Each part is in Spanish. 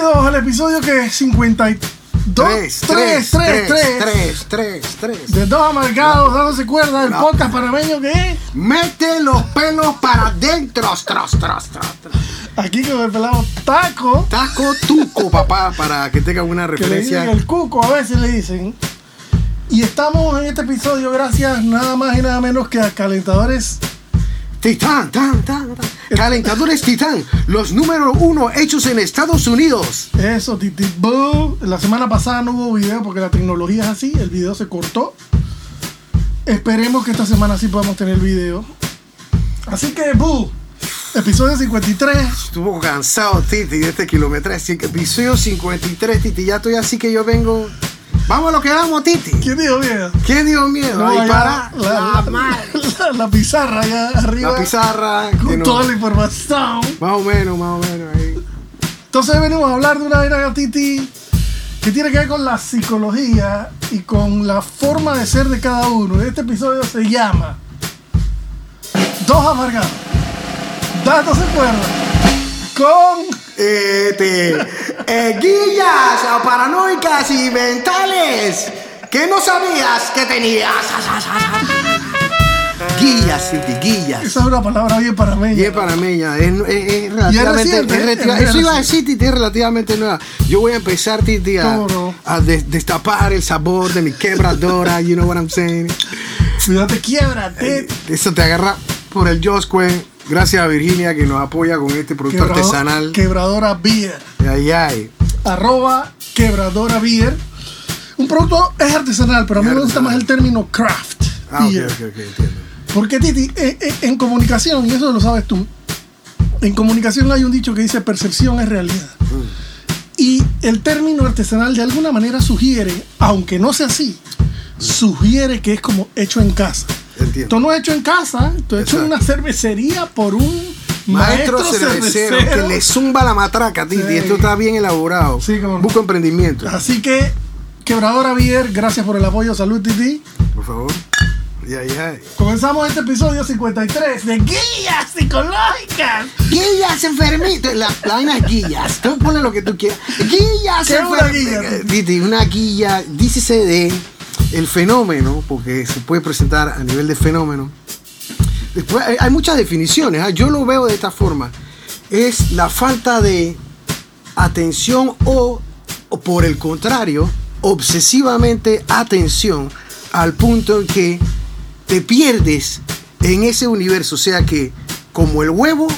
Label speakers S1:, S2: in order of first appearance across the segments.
S1: Bienvenidos al episodio que es 52.
S2: 3, 3, 3, 3, 3, 3.
S1: De dos amargados dándose cuerda del podcast panameño que es.
S2: Mete los pelos para adentro. Tros, tros, tros.
S1: Aquí con el pelado Taco.
S2: Taco tuco, papá, para que tengan una
S1: Que le dicen
S2: referencia.
S1: el cuco, a veces le dicen. Y estamos en este episodio gracias nada más y nada menos que a calentadores.
S2: Titán, tan, tan, tan. Calentadores Titán, los número uno hechos en Estados Unidos.
S1: Eso, Titi. La semana pasada no hubo video porque la tecnología es así, el video se cortó. Esperemos que esta semana sí podamos tener video. Así que, Boo, episodio 53.
S2: Estuvo cansado, Titi, de este kilometraje. Episodio 53, Titi. Ya estoy así que yo vengo. Vamos a lo que vamos, Titi.
S1: ¿Quién dijo miedo?
S2: ¿Quién dio miedo?
S1: No,
S2: Ahí para
S1: la,
S2: la,
S1: la-
S2: madre.
S1: la- la pizarra allá arriba.
S2: La pizarra.
S1: Con
S2: no-
S1: toda la información.
S2: Más o menos, más o menos. Ahí.
S1: Entonces venimos a hablar de una vaina, Titi, que tiene que ver con la psicología y con la forma de ser de cada uno. Este episodio se llama Dos amargados. Dándose cuerda. Con
S2: Este. eh, guillas paranoicas y mentales. que no sabías que tenías? Guillas, Titi, guillas.
S1: esa es una palabra bien para mí.
S2: Y es panameña, es, es- es relativamente. eso iba a decir, Titi, es relativamente nueva. Yo voy a empezar, Titi, a,
S1: ¿Cómo no?
S2: a des- destapar el sabor de mi quebradora, you know what I'm saying.
S1: Cuidado, te quiebra,
S2: Eso te agarra por el Josque. Gracias a Virginia que nos apoya con este producto
S1: quebrado-
S2: artesanal.
S1: Quebradora Beer.
S2: Ay, ay.
S1: Arroba quebradora beer. Un producto es artesanal, pero a mí me gusta más el término craft.
S2: Ah,
S1: beer.
S2: ok, ok, entiendo.
S1: Porque Titi, eh, eh, en comunicación, y eso lo sabes tú, en comunicación hay un dicho que dice percepción es realidad. Y el término artesanal de alguna manera sugiere, aunque no sea así, sugiere que es como hecho en casa.
S2: Entiendo.
S1: Esto no es hecho en casa, esto es hecho en una cervecería por un
S2: Maestro,
S1: maestro,
S2: cervecero,
S1: cervecero.
S2: que le zumba la matraca, Titi.
S1: Sí.
S2: Esto está bien elaborado.
S1: Sí, cómo no.
S2: Busco emprendimiento.
S1: Así que, Quebradora Beer, gracias por el apoyo, salud Titi.
S2: Por favor. Ay, ay.
S1: Comenzamos este episodio 53 de Guías Psicológicas.
S2: Guillas enfermito. La, vaina es guillas. Tú ponle lo que tú quieras. Guillas
S1: ¿Qué es una?
S2: Eh, Titi, una guilla. Dícese de el fenómeno, porque se puede presentar a nivel de fenómeno. Después hay, muchas definiciones. ¿ah? Yo lo veo de esta forma. Es la falta de atención o, por el contrario, obsesivamente atención al punto en que te pierdes en ese universo, o sea que como el huevo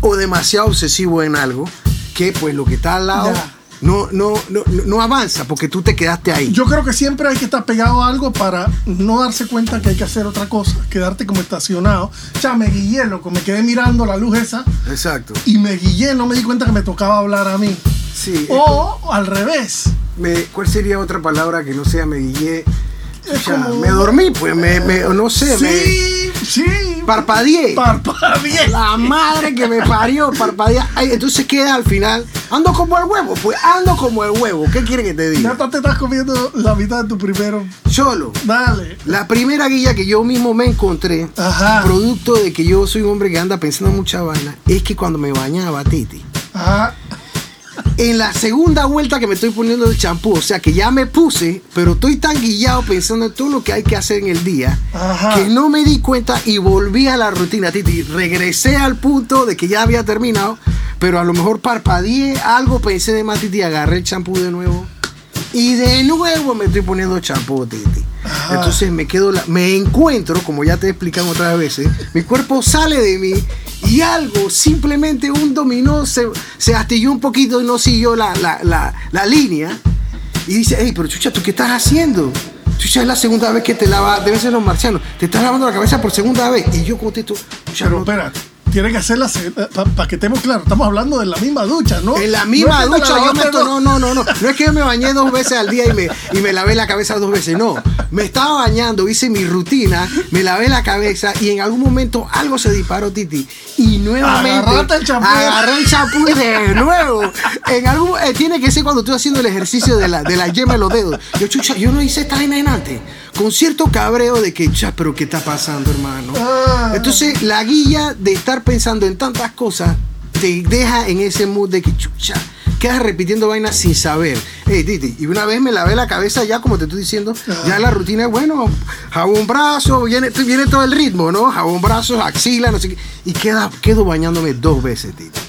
S2: o demasiado obsesivo en algo, que pues lo que está al lado. No, no, no, no avanza porque tú te quedaste ahí.
S1: Yo creo que siempre hay que estar pegado a algo para no darse cuenta que hay que hacer otra cosa, quedarte como estacionado. O sea, me guillé, loco, me quedé mirando la luz esa
S2: Exacto.
S1: y me guillé, no me di cuenta que me tocaba hablar a mí.
S2: Sí.
S1: O al revés.
S2: Me- ¿Cuál sería otra palabra que no sea me guillé?
S1: Es
S2: O sea,
S1: como-
S2: Me dormí, pues, me, me- no sé, me
S1: Sí, sí.
S2: parpadeé.
S1: Parpadeé.
S2: La madre que me parió, parpadeé. Ay, entonces queda al final, ando como el huevo, pues ando como el huevo. ¿Qué quiere que te
S1: Ya
S2: diga?
S1: tú te estás comiendo la mitad de tu primero.
S2: Solo.
S1: Dale.
S2: La primera guía que yo mismo me encontré,
S1: Ajá.
S2: producto de que yo soy un hombre que anda pensando mucha vaina, es que cuando me bañaba, Titi,
S1: Ajá.
S2: En la segunda vuelta que me estoy poniendo el champú, o sea que ya me puse, pero estoy tan guillado pensando en todo lo que hay que hacer en el día,
S1: Ajá.
S2: que no me di cuenta y volví a la rutina, Titi. Regresé al punto de que ya había terminado, pero a lo mejor parpadeé algo, pensé de más, Titi, agarré el champú de nuevo. Y de nuevo me estoy poniendo champú, Titi.
S1: Ajá.
S2: Entonces me quedo, la- me encuentro, como ya te he explicado otras veces, mi cuerpo sale de mí y algo, simplemente un dominó, se, se astilló un poquito y no siguió la, la, la, la línea. Y dice, hey, pero chucha, ¿tú qué estás haciendo? Chucha, es la segunda vez que te lava, deben ser los marcianos, te estás lavando la cabeza por segunda vez. Y yo contesto, chucha,
S1: Pero
S2: no,
S1: espérate. Tiene que hacerla para que estemos claros. Estamos hablando de la misma ducha, ¿no?
S2: En la misma
S1: No
S2: ducha, yo me
S1: dos-
S2: no, no, no, no. No es que yo me bañé dos veces al día y me, y me lavé la cabeza dos veces. No. Me estaba bañando, hice mi rutina, me lavé la cabeza y en algún momento algo se disparó, Titi. Y nuevamente.
S1: Agarraste el champú.
S2: Agarré el champú de nuevo. En algún, eh, tiene que ser cuando estoy haciendo el ejercicio de la, de la yema de los dedos. Yo, chucha, yo no hice esta vaina en antes. Con cierto cabreo de que, chucha, pero ¿qué está pasando, hermano?
S1: Ah.
S2: Entonces, la guía de estar pensando en tantas cosas te deja en ese mood de que, chucha, quedas repitiendo vainas sin saber. Hey, Titi, y una vez me lavé la cabeza ya, como te estoy diciendo, ya la rutina es, bueno, jabón brazo, viene, viene todo el ritmo, ¿no? Jabón brazo, axila, no sé qué. Y queda, quedo bañándome dos veces, Titi.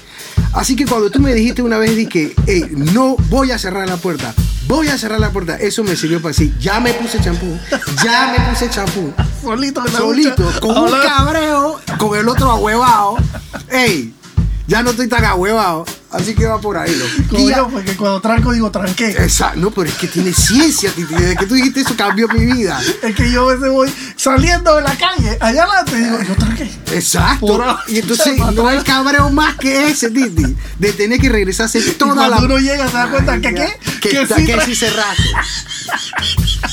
S2: Así que cuando tú me dijiste una vez, dije, hey, no voy a cerrar la puerta, voy a cerrar la puerta, eso me sirvió para decir, ya me puse champú, ya me puse champú
S1: Solito
S2: solito, con un cabreo, con el otro ahuevado. Ey, ya no estoy tan ahuevado. Así que va por ahí, loco.
S1: Como
S2: Y
S1: yo, porque cuando tranco digo tranqué.
S2: Exacto, no, pero es que tiene ciencia, Titi. Desde que tú dijiste eso cambió mi vida.
S1: Es que yo a veces voy saliendo de la calle, allá adelante, y digo, yo tranqué.
S2: Exacto.
S1: Por
S2: Y entonces no hay cabreo más que ese, Titi. De tener que regresarse
S1: Y
S2: toda
S1: cuando
S2: la.
S1: uno llega se da cuenta
S2: Ay,
S1: que qué,
S2: Que,
S1: que sí
S2: que sí cerraste.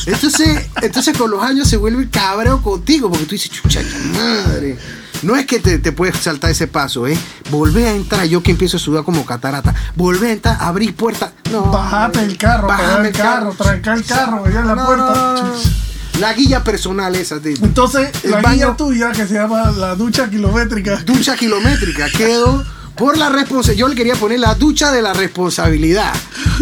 S2: Entonces, entonces con los años se vuelve cabreo contigo, porque tú dices, chucha, madre. No es que te, te puedes saltar ese paso, ¿eh? Volver a entrar, yo que empiezo a sudar como catarata. Volver a entrar, abrir puertas. No.
S1: Bajate el carro,
S2: Bájame
S1: pegar el carro, trancar el carro, allá en la
S2: No,
S1: puerta.
S2: no. La guía personal esa, Titi.
S1: Entonces,
S2: El
S1: la
S2: baño-
S1: guía tuya, que se llama la ducha kilométrica,
S2: ducha kilométrica. Quedo por la responsabilidad. Yo le quería poner la ducha de la responsabilidad.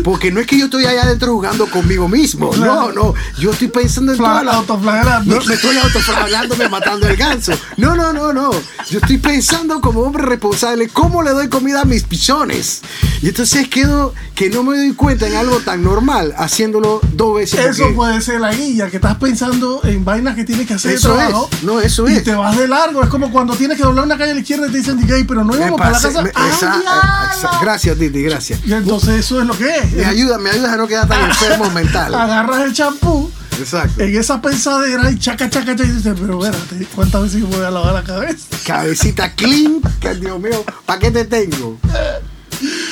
S2: Porque no es que yo estoy allá adentro jugando conmigo mismo. No, no. Yo estoy pensando en
S1: fla-
S2: toda la.
S1: autoflagelando.
S2: No, me estoy autoflagelándome matando el ganso. No, no, no, no. Yo estoy pensando como hombre responsable cómo le doy comida a mis pichones. Y entonces quedo que no me doy cuenta en algo tan normal haciéndolo dos veces.
S1: Eso
S2: porque-
S1: puede ser la guía, que estás pensando en vainas que tienes que hacer de
S2: Eso
S1: trabajo.
S2: es. No, eso
S1: y
S2: es.
S1: te vas de largo. Es como cuando tienes que doblar una calle a la izquierda y te dicen, "Gay, pero no íbamos para la casa.
S2: Me-
S1: ¡Ay,
S2: esa- gracias, Titi, gracias.
S1: Y entonces eso es lo que es.
S2: Me ayuda, me ayuda a no quedar tan enfermo mental.
S1: Agarras el champú
S2: Exacto.
S1: en esa pensadera y chaca, chaca, chaca, y dices, pero espérate, ¿cuántas veces me voy a lavar la cabeza?
S2: Cabecita clean, que Dios mío, ¿para qué te tengo?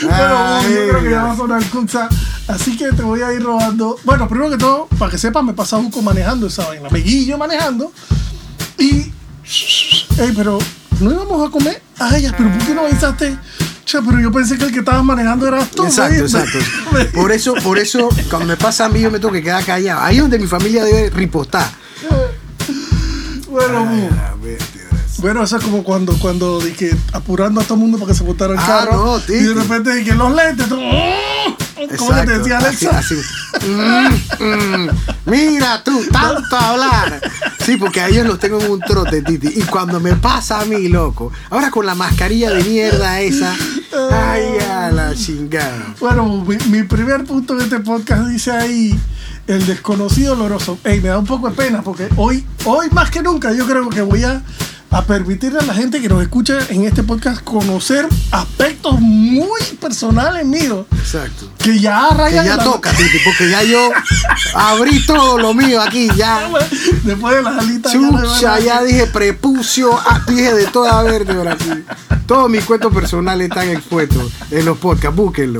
S1: Pero
S2: Ay,
S1: yo creo que ya va a sonar Kunza. Así que te voy a ir robando. Bueno, primero que todo, para que sepas, me pasa Buco manejando esa vaina. Me guillo manejando. Y. Ey, pero no íbamos a comer. Ay, ya, pero ¿por qué no avisaste? Che, pero yo pensé que el que estabas manejando eras tú.
S2: Exacto,
S1: me-
S2: exacto. Por eso, por eso, cuando me pasa a mí, yo me tengo que quedar callado. Ahí es donde mi familia debe ripostar.
S1: Bueno, Bu.
S2: A ver, Dios.
S1: Bueno, eso es como cuando, cuando dije, apurando a todo el mundo para que se botara el
S2: Ah,
S1: carro.
S2: no,
S1: y de repente dije, los lentes. tú, ¿Cómo te decía
S2: así-
S1: Alexa?
S2: así. Mm, mm. Mira tú, tanto hablar. Sí, porque a ellos los tengo en un trote, Titi. Y cuando me pasa a mí, loco, ahora con la mascarilla de mierda esa, ay, a la chingada.
S1: Bueno, mi, mi primer punto de este podcast dice ahí el desconocido oloroso. Ey, me da un poco de pena porque hoy, hoy más que nunca yo creo que voy a, a permitirle a la gente que nos escucha en este podcast conocer aspectos muy personales míos
S2: Exacto.
S1: que ya
S2: Que
S1: rayan
S2: ya
S1: la-
S2: toca, Titi, porque ya yo abrí todo lo mío aquí, ya.
S1: Después de las alitas.
S2: Chucha, ya dije prepucio, ah, dije de toda vértebra aquí. Todos mis cuentos personales están expuestos en los podcasts, búsquenlo.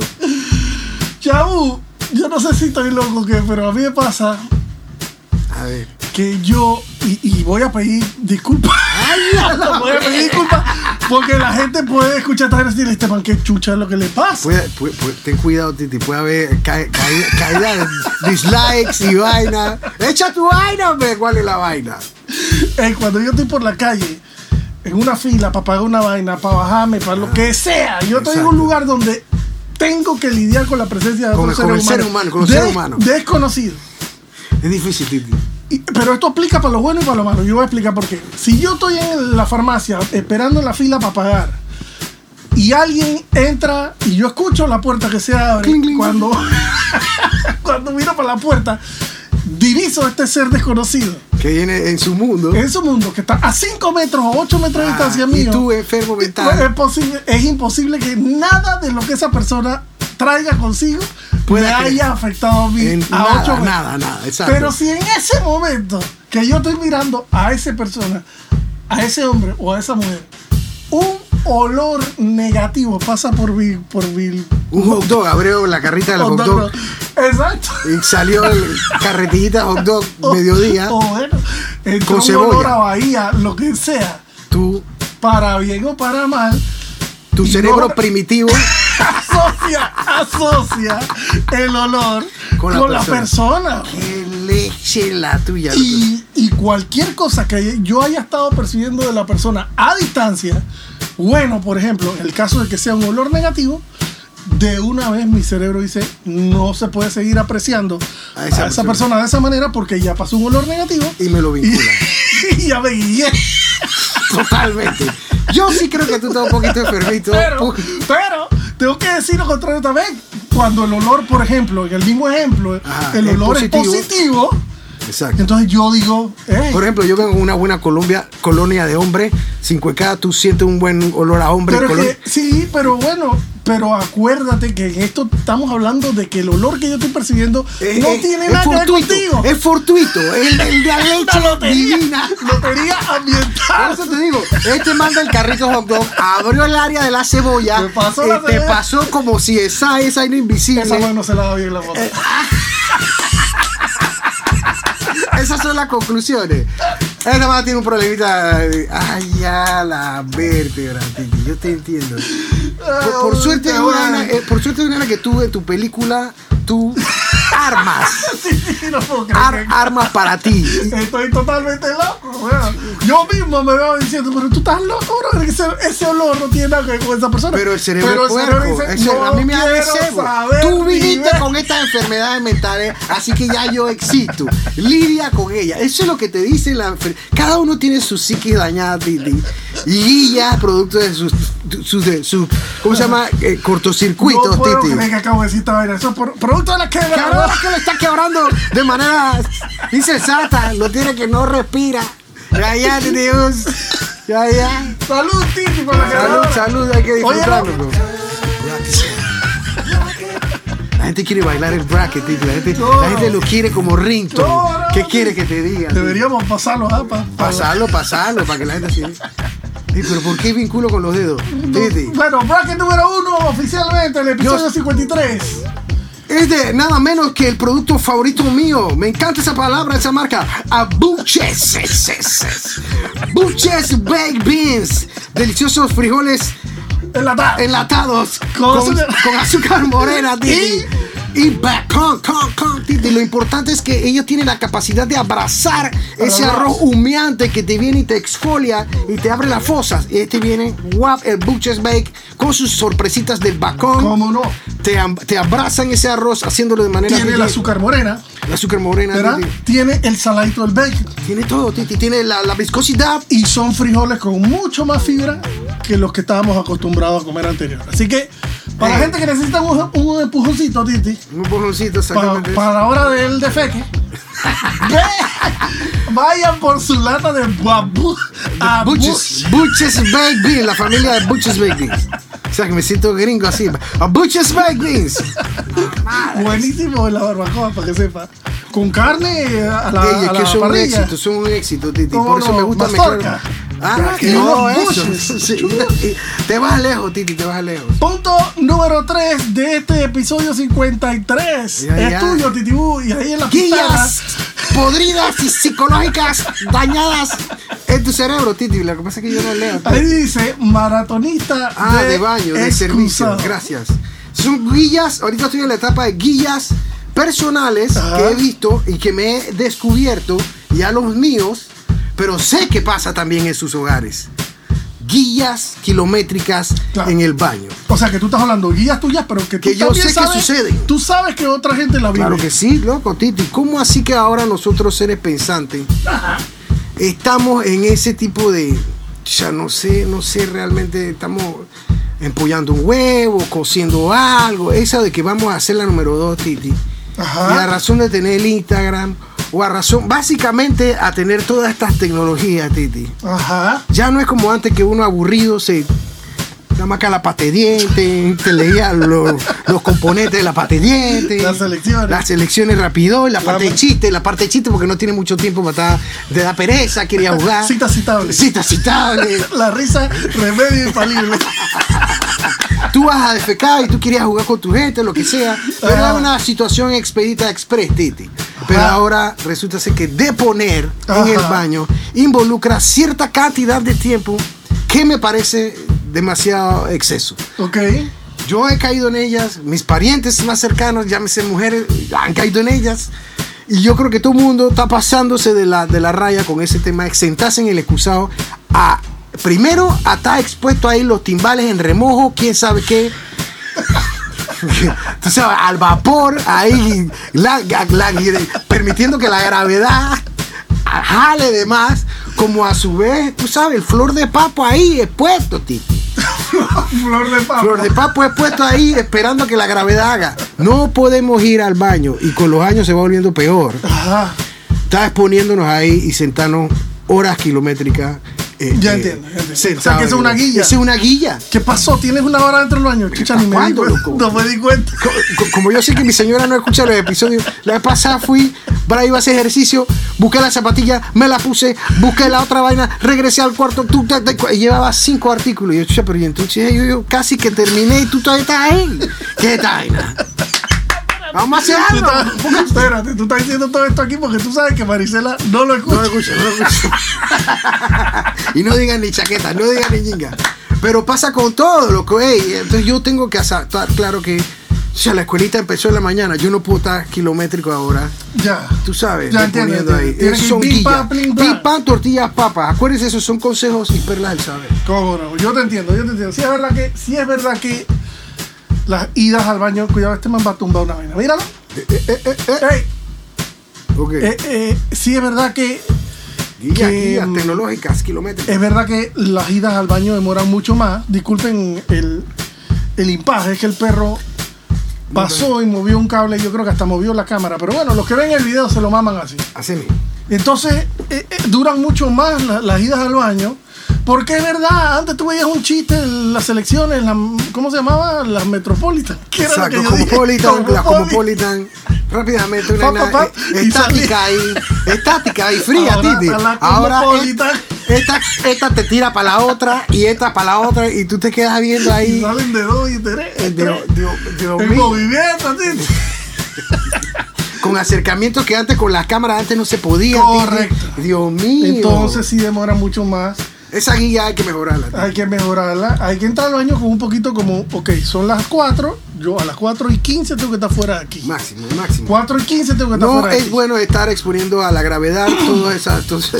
S1: Chabu, yo no sé si estoy loco o qué, pero a mí me pasa
S2: A ver.
S1: Que yo, y, y voy a pedir disculpas. voy a pedir disculpas porque la gente puede escuchar esta gente y decir, este man, qué chucha es lo que le pasa.
S2: Puede- puede- puede- ten cuidado, Titi. Puede haber ca- caída, caída de dislikes y vaina. Echa tu vaina, hombre. ¿Cuál es la vaina?
S1: Eh, cuando yo estoy por la calle, en una fila para pagar una vaina, para bajarme, para lo que sea, yo estoy en
S2: Exacto.
S1: un lugar donde tengo que lidiar con la presencia de
S2: Con
S1: otros
S2: el- con el ser humano, con el ser humano.
S1: Desconocido.
S2: Es difícil, Titi.
S1: Y- pero esto aplica para lo bueno y para lo malo. Yo voy a explicar por qué. Si yo estoy en la farmacia esperando en la fila para pagar y alguien entra y yo escucho la puerta que se abre,
S2: Cling, cling.
S1: cuando, cuando miro para la puerta, diviso a este ser desconocido
S2: Que viene en su mundo.
S1: en su mundo que está a 5 metros o 8 metros de
S2: Ah,
S1: distancia
S2: y
S1: mío.
S2: tú, enfermo
S1: es,
S2: mental.
S1: posible, es imposible que nada de lo que esa persona traiga consigo me haya afectado a mí
S2: En
S1: a
S2: nada,
S1: 8 metros.
S2: nada, nada. Exacto.
S1: Pero si en ese momento que yo estoy mirando a esa persona, a ese hombre o a esa mujer, un olor negativo pasa por Bill, por Bill.
S2: Un hot dog, abrió la carrita del hot
S1: hot
S2: dog.
S1: Exacto.
S2: y salió el carretillita hot dog mediodía.
S1: O bueno,
S2: Con
S1: un
S2: cebolla.
S1: olor a Bahía, lo que sea,
S2: Tu,
S1: para bien o para mal,
S2: tu cerebro
S1: no-
S2: primitivo
S1: asocia, asocia el olor
S2: Con
S1: con
S2: la
S1: la,
S2: persona. Qué leche la tuya.
S1: Y, y cualquier cosa que yo haya estado percibiendo de la persona a distancia, bueno, por ejemplo, en el caso de que sea un olor negativo, de una vez mi cerebro dice, no se puede seguir apreciando
S2: A
S1: a
S2: esa persona.
S1: de esa manera porque ya pasó un olor negativo
S2: Y me lo
S1: y,
S2: vincula.
S1: y ya me guié.
S2: Totalmente. Yo sí creo que tú estás un poquito enfermito.
S1: Pero, pero, tengo que decir lo contrario también. Cuando el olor, por ejemplo, en el mismo ejemplo,
S2: Ajá,
S1: el olor es
S2: positivo.
S1: positivo,
S2: Exacto.
S1: entonces yo digo, "Ey,
S2: Por ejemplo, yo vengo en una buena Colombia, colonia de hombres, sin cuecada, tú sientes un buen olor a hombre.
S1: Pero
S2: colon-
S1: que, sí, pero bueno, pero acuérdate que en esto estamos hablando de que el olor que yo estoy percibiendo
S2: Eh,
S1: no
S2: eh,
S1: tiene nada que ver
S2: fortuito,
S1: contigo.
S2: Es fortuito. El, el de leche
S1: lotería,
S2: divina.
S1: lotería
S2: Por
S1: ambiental.
S2: eso te digo, este manda el carrito hot dog, abrió el área de la cebolla,
S1: pasó
S2: eh,
S1: la
S2: te pasó como si esa esa era invisible.
S1: Esa no se la da bien la foto.
S2: Esas son las conclusiones. Esta más tiene un problemita. de- Ay, ya la vértebra, Titi. Yo te entiendo. Por, por suerte,
S1: Qué
S2: es una eh, por suerte, una que tú en tu película, tú armas.
S1: Sí, no puedo creer
S2: ar- armas para ti.
S1: Estoy totalmente loco, weón. Yo mismo me veo diciendo, pero tú estás loco, bro. Ese, ese olor no tiene nada que ver con esa persona.
S2: Pero el cerebro
S1: Pero el cerebro dice,
S2: El cerebro-
S1: "No
S2: a mí me da de
S1: quiero
S2: cebo.
S1: saber
S2: Tú
S1: ni
S2: viniste
S1: ver".
S2: con estas enfermedades mentales, así que ya yo existo. Lidia con ella. Eso es lo que te dice la enfer- Cada uno tiene su psiquis dañada, Titi. Y ya producto de sus, sus, sus- ¿cómo se llama? Eh, cortocircuitos,
S1: No puedo
S2: Titi.
S1: creer que acabo de decir vaina. Eso es por- producto de la
S2: Claro
S1: quebra.
S2: que lo está quebrando de manera insensata. Lo tiene que no respira. Ya, ya, us. Ya, ya.
S1: Salud, Titi, por la
S2: Salud,
S1: quebradora.
S2: salud, hay que
S1: Oye,
S2: disfrutarlo. bro. La gente quiere bailar el bracket, Titi. La gente,
S1: No.
S2: la gente lo quiere como ringtone.
S1: No,
S2: ¿Qué quiere que te diga?
S1: Deberíamos pasarlo, ¿ah? Pa- pa-
S2: Pasarlo, pasarlo, para que la gente se... Pero ¿por qué vinculo con los dedos?
S1: Bueno, bracket número uno, oficialmente, el episodio
S2: Yo-
S1: 53.
S2: Es de nada menos que el producto favorito mío. Me encanta esa palabra, esa marca. Abuches. Buches Baked Beans. Deliciosos frijoles
S1: Enlatado.
S2: enlatados
S1: Con
S2: con,
S1: azúcar.
S2: morena. Y bacon, con, con, Titi. Lo importante es que ellos tienen la capacidad de abrazar ese
S1: Arroz.
S2: humeante que te viene y te exfolia y te abre las fosas. Y este viene, guap, el Butcher's Bake con sus sorpresitas del bacon.
S1: ¿Cómo no?
S2: Te, te abrazan ese arroz haciéndolo de manera
S1: Tiene el azúcar morena,
S2: el azúcar morena,
S1: ¿verdad? Tiene el saladito del bacon.
S2: Tiene todo, Titi. Tiene la, la viscosidad.
S1: Y son frijoles con mucho más fibra que los que estábamos acostumbrados a comer anterior. Así que, para la gente que necesita un, un empujoncito, Titi,
S2: Un
S1: para,
S2: exactamente.
S1: para la hora del defeque, vayan por su lata de
S2: Butches, Butches Baked Beans, la familia de Butches Baked Beans. O sea que me siento gringo así. A Butches Baked Beans.
S1: Bu- Buenísimo la barbacoa, para que sepa. Con carne a la,
S2: Ey, es
S1: a
S2: que
S1: la
S2: son un
S1: parrilla.
S2: éxito, son un éxito, Titi.
S1: ¿Cómo
S2: Por eso me gusta mezclar. Ah, no, eso. Sí, te vas lejos, Titi, te vas lejos.
S1: Punto número 3 de este episodio 53.
S2: Ya,
S1: es
S2: ya.
S1: tuyo, Titibú. Y ahí en la pizarra.
S2: Guillas podridas y psicológicas dañadas en tu cerebro, Titi. Lo que pasa es que yo no leo.
S1: Ahí dice maratonista
S2: Ah, de, baño, de servicio.
S1: excusado.
S2: Gracias. Son guías, ahorita estoy en la etapa de guías personales
S1: Ajá.
S2: que he visto y que me he descubierto, ya los míos, pero sé que pasa también en sus hogares. Guías kilométricas
S1: Claro.
S2: en el baño.
S1: O sea, que tú estás hablando guías tuyas, pero que tú
S2: Que yo sé que
S1: sabes,
S2: suceden.
S1: Tú sabes que otra gente la vive.
S2: Claro que sí, loco, Titi. ¿Cómo así que ahora nosotros seres pensantes estamos en ese tipo de, ya no sé, no sé realmente, estamos empollando un huevo, cociendo algo, esa de que vamos a hacer la número dos, Titi.
S1: Ajá.
S2: Y a razón de tener el Instagram, o a razón, básicamente a tener todas estas tecnologías, Titi.
S1: Ajá.
S2: Ya no es como antes que uno aburrido se nada más que la pate diente, te leía los, los componentes de la pate diente.
S1: Las selecciones.
S2: Las selecciones rápido, la parte de chiste, la parte de chiste porque no tiene mucho tiempo para estar, de da pereza, quería jugar.
S1: Cita citable.
S2: Cita citable.
S1: La risa, remedio infalible.
S2: Tú vas a defecar y tú querías jugar con tu gente, lo que sea. Pero
S1: Ajá.
S2: era una situación expedita express, Titi. Pero
S1: Ajá.
S2: ahora resulta ser que deponer en el
S1: Ajá.
S2: baño involucra cierta cantidad de tiempo que me parece demasiado exceso.
S1: Ok.
S2: Yo he caído en ellas, mis parientes más cercanos, llámese mujeres, han caído en ellas. Y yo creo que todo el mundo está pasándose de la, de la raya con ese tema, sentarse en el excusado a, primero, a estar expuesto ahí los timbales en remojo, quién sabe qué. Tú sabes, al vapor, ahí, la- la- permitiendo que la gravedad jale de más, como a su vez, tú sabes, el flor de papo ahí expuesto, tipo.
S1: Flor de papa.
S2: Flor de papo es puesto ahí esperando que la gravedad haga. No podemos ir al baño y con los años se va volviendo peor.
S1: Ajá.
S2: Está exponiéndonos ahí y sentarnos horas kilométricas. Eh,
S1: Ya
S2: eh,
S1: entiendo, ya entiendo. O sea, que es una guilla.
S2: Es una guilla.
S1: ¿Qué pasó? ¿Tienes una hora dentro del baño? Chucha, ni me di. No me di cuenta.
S2: Co- co- Como yo sé que mi señora no escucha los episodios, la vez pasada fui, para ir a hacer ejercicio, busqué la zapatilla, me la puse, busqué la otra vaina, regresé al cuarto, tú, llevaba cinco artículos. Y yo, chucha, pero y entonces yo, yo casi que terminé y tú todavía estás ahí. ¿Qué vaina? Vamos a hacer
S1: Tú
S2: algo.
S1: estás- espérate, tú estás diciendo todo esto aquí porque tú sabes que Marisela no lo escucha.
S2: No lo escucho, no lo escucho. y no digan ni chaqueta, no digan ni ñinga. Pero pasa con todo lo que hey, Entonces yo tengo que estar claro que o sea, la escuelita empezó en la mañana. Yo no puedo estar kilométrico ahora.
S1: Ya.
S2: Tú sabes,
S1: Ya entiendo, entiendo.
S2: ahí. Son guillas.
S1: pam,
S2: tortillas, papas. Acuérdense, esos son consejos y perlas del saber.
S1: ¿Cómo no? Yo te entiendo, yo te entiendo. Sí es verdad que, sí es verdad que las idas al baño, cuidado, este man va a tumbar una vaina. Míralo.
S2: Eh, eh, eh, eh, eh.
S1: Sí es verdad que
S2: guillas,
S1: que,
S2: guillas
S1: mm,
S2: tecnológicas, kilométricas.
S1: es verdad que las idas al baño demoran mucho más. Disculpen el, el impaje, es que el perro pasó y movió un cable, yo creo que hasta movió la cámara. Pero bueno, los que ven el video se lo maman así.
S2: Así mismo.
S1: Entonces, eh, eh, duran mucho más la- las idas al baño. Porque es verdad, antes tú veías un chiste en las selecciones, la- ¿cómo se llamaba? Las Metropolitan. ¿Qué era lo que
S2: Exacto? Cosmopolitan, la
S1: Cosmopolitan.
S2: Rápidamente, una
S1: Pa,
S2: vaina,
S1: pa, pa,
S2: eh,
S1: y
S2: estática estática y fría,
S1: Ahora,
S2: Titi. Ahora esta, esta te tira para la otra y esta para la otra y tú te quedas viendo
S1: Y
S2: ahí.
S1: salen de dos y tres.
S2: Dios, Dios, Dios
S1: En
S2: mío.
S1: movimiento, así.
S2: Con acercamientos que antes con las cámaras antes no se podía. Titi.
S1: Correcto.
S2: Dios mío.
S1: Entonces sí demora mucho más.
S2: Esa guía hay que mejorarla.
S1: Hay que mejorarla. Hay que entrar al baño con un poquito como, ok, son las 4. Yo a las 4 y 15 tengo que estar fuera de aquí.
S2: Máximo, máximo.
S1: 4 y 15 tengo que estar
S2: No
S1: fuera de
S2: es
S1: aquí.
S2: bueno estar exponiendo a la gravedad todos esas, todos,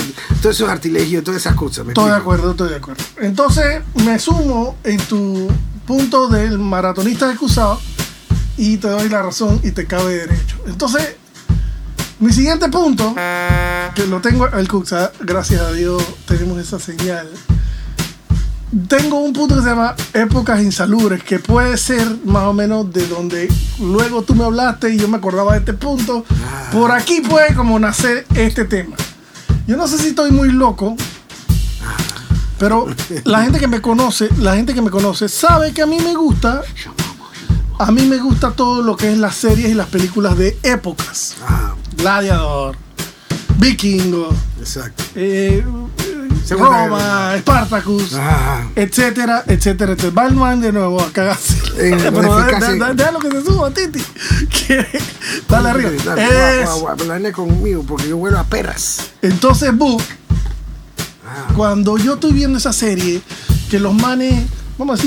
S2: todos esos artilegios, todas esas cosas. ¿me
S1: Estoy de acuerdo, estoy de acuerdo. Entonces, me sumo en tu punto del maratonista excusado y te doy la razón y te cabe derecho. Entonces, mi siguiente punto, que lo tengo, el Cuxa, gracias a Dios tenemos esa señal. Tengo un punto que se llama épocas insalubres, que puede ser más o menos de donde luego tú me hablaste y yo me acordaba de este punto. Por aquí puede como nacer este tema. Yo no sé si estoy muy loco, pero la gente que me conoce, la gente que me conoce sabe que a mí me gusta, a mí me gusta todo lo que es las series y las películas de épocas.
S2: Ah,
S1: Gladiador, Vikingo,
S2: exacto.
S1: eh, Roma, Spartacus,
S2: Ah,
S1: etcétera, etcétera, etcétera. Batman de nuevo a cagarse.
S2: Eh,
S1: Pero
S2: modificarse.
S1: da- da- déjalo que se suba, Titi. Dale arriba.
S2: Dale,
S1: Es-
S2: hablar conmigo porque yo vuelo a perras.
S1: Entonces, Book,
S2: Ah,
S1: cuando yo estoy viendo esa serie, que los manes, vamos a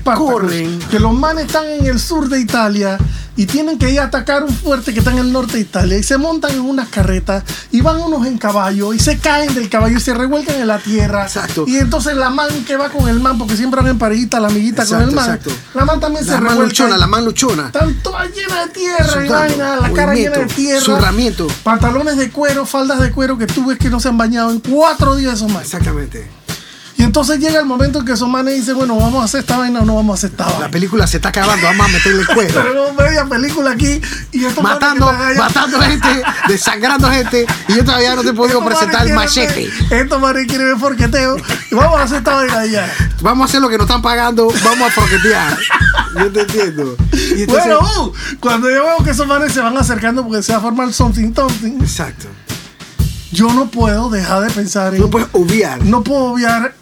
S2: Corren.
S1: que los manes están en el sur de Italia y tienen que ir a atacar un fuerte que está en el norte de Italia y se montan en unas carretas y van unos en caballo y se caen del caballo y se revuelcan en la tierra.
S2: Exacto.
S1: Y entonces la man que va con el man, porque siempre van en parejita la amiguita con el man,
S2: exacto.
S1: la man también se
S2: la man
S1: revuelca.
S2: luchona, la man luchona.
S1: Están todas llenas de tierra y vaina, la cara llena de tierra.
S2: zurramiento.
S1: Pantalones de cuero, faldas de cuero que tú ves que no se han bañado en cuatro días esos más.
S2: Exactamente.
S1: Y entonces llega el momento en que esos manes dicen, bueno, vamos a hacer esta vaina o no vamos a hacer esta
S2: La
S1: vaina.
S2: película se está acabando, vamos a meterle el cuero.
S1: Tenemos media película aquí y estos manes
S2: matando,
S1: allá-
S2: matando gente, desangrando gente, y yo todavía no te he podido presentar el
S1: manes
S2: machete.
S1: Estos manes quieren ver forqueteo y vamos a hacer esta vaina allá.
S2: Vamos a hacer lo que nos están pagando, vamos a froquetear. Yo te entiendo. Y entonces-
S1: Bueno, uh, cuando yo veo que esos manes se van acercando porque se va a formar something something,
S2: exacto.
S1: yo no puedo dejar de pensar en.
S2: No puedes obviar.
S1: no puedo obviar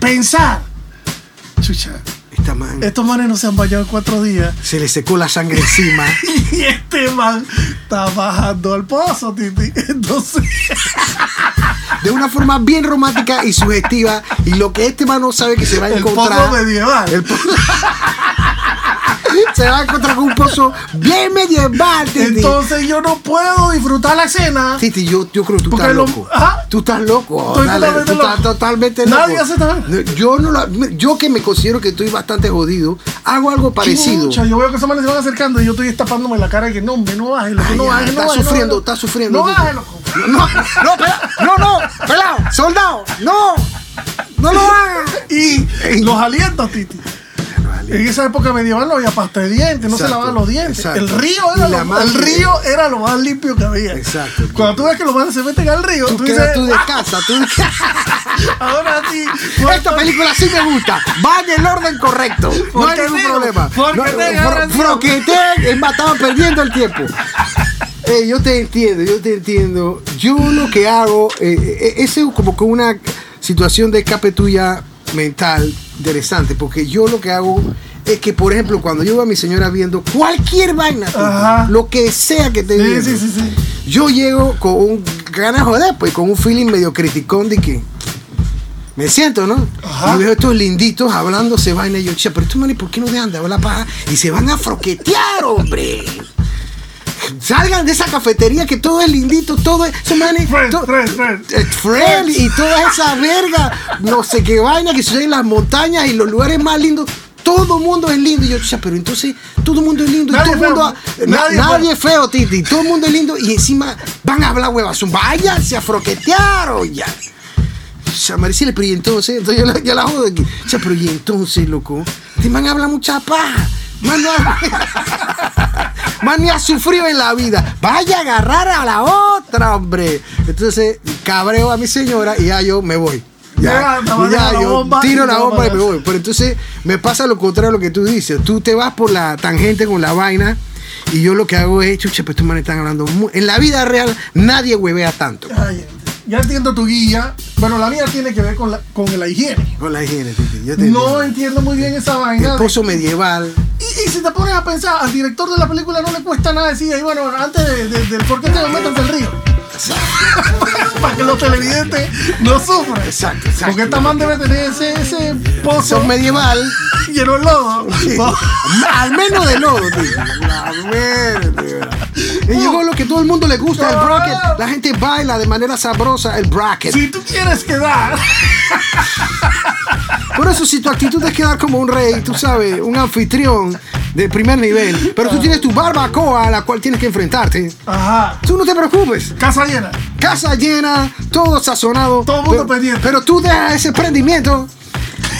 S1: pensar. Chucha,
S2: Man
S1: estos manes no se han bañado en cuatro días.
S2: se le secó la sangre encima.
S1: Y este man está bajando al pozo, Titi. Entonces,
S2: de una forma bien romántica y sugestiva. Y lo que este man no sabe que se va a
S1: el
S2: encontrar.
S1: pozo medieval.
S2: el po- se va a encontrar con un pozo bien medieval, Titi.
S1: Entonces yo no puedo disfrutar la escena.
S2: Titi, yo, yo creo que tú
S1: Porque
S2: estás
S1: lo-
S2: loco.
S1: Ajá.
S2: Tú estás loco.
S1: Estoy
S2: Dale,
S1: totalmente
S2: tú estás
S1: loco.
S2: totalmente loco.
S1: Nadie hace vaina.
S2: Yo no yo que me considero que estoy bastante jodido, hago algo parecido.
S1: Chucha, yo veo que esos manes se van acercando y yo estoy tapándome la cara y que no, hombre, no bajes, loco,
S2: Ay,
S1: no bajes, no
S2: está sufriendo, está sufriendo.
S1: No bajes, loco.
S2: No, no, no, pelado, soldado, no, no lo hagas.
S1: Y los alientos, Titi. En esa época medieval no había pasta de dientes, no se lavaban los dientes.
S2: exacto.
S1: El río, era lo,
S2: madre-
S1: el río era lo más limpio que había.
S2: Exacto.
S1: Cuando tú ves que los manes se meten al río,
S2: Tú
S1: tú, dices,
S2: tú de casa, tú de casa.
S1: ahora sí.
S2: Esta película sí me gusta. Va en el orden correcto. No hay ningún problema.
S1: forqueteo,
S2: No, estaba perdiendo el tiempo. Eh, yo te entiendo, yo te entiendo. Yo lo que hago, eh, eh, ese es como que una situación de escape tuya mental interesante, porque yo lo que hago es que, por ejemplo, cuando yo veo a mi señora viendo cualquier vaina,
S1: Ajá.
S2: lo que sea que esté
S1: Sí,
S2: viendo,
S1: sí, sí, sí.
S2: yo llego con un ganas de joder, pues con un feeling medio criticón de que me siento, ¿no?
S1: Ajá.
S2: Y veo estos linditos hablándose vaina y yo, "Che, pero estos manes, ¿por qué no dejan de hablar paja? Y se van a froquetear, hombre. Salgan de esa cafetería que todo es lindito, todo es. Manes.
S1: Friend,
S2: to-
S1: friend, friend.
S2: eh, friend y toda esa verga, no sé qué vaina que sucede en las montañas y los lugares más lindos. Todo mundo es lindo. Y yo, "Cha, pero entonces todo el mundo es lindo. y
S1: Nadie
S2: todo el
S1: es
S2: mundo.
S1: feo.
S2: na-
S1: Nadie
S2: feo, Titi. Todo el mundo es lindo. Y encima van a hablar huevas. Váyanse a froquetear, o ya. Ya, Maricela, pero y entonces, entonces yo la, yo la jodo aquí. Ya, pero y entonces, loco, te van a hablar mucha paja. Man, no, ha sufrido en la vida. Vaya a agarrar a la otra, hombre. Entonces, cabreo a mi señora y ya yo me voy. Ya, ya
S1: la
S2: yo
S1: bomba
S2: tiro la bomba y me voy. Pero entonces me pasa lo contrario a lo que tú dices. Tú te vas por la tangente con la vaina y yo lo que hago es, chucha, pues estos manes están hablando. mu- En la vida real nadie huevea tanto.
S1: Ay, ya entiendo tu guía. Bueno, la mía tiene que ver con la, con la higiene.
S2: Con la higiene, Titi. Yo te
S1: No
S2: entiendo.
S1: muy bien esa vaina.
S2: El pozo medieval.
S1: Y, y si te pones a pensar, al director de la película no le cuesta nada decir, ahí bueno, antes de- de- del por qué te métanse al río. Para que los televidentes no sufran.
S2: Exacto, exacto.
S1: Porque esta man debe tener ese, ese pozo
S2: Pozo medieval.
S1: lleno de lodo.
S2: Al menos de lodo, tío. La mierda, tío. Y llegó lo que todo el mundo le gusta, el bracket. La gente baila de manera sabrosa el bracket.
S1: Si tú quieres quedar,
S2: Por eso si tu actitud es quedar como un rey, tú sabes, un anfitrión de primer nivel, pero tú tienes tu barbacoa a la cual tienes que enfrentarte,
S1: ajá,
S2: tú no te preocupes.
S1: casa llena.
S2: Casa llena, todo sazonado.
S1: Todo el mundo
S2: pero,
S1: pendiente.
S2: Pero tú dejas ese prendimiento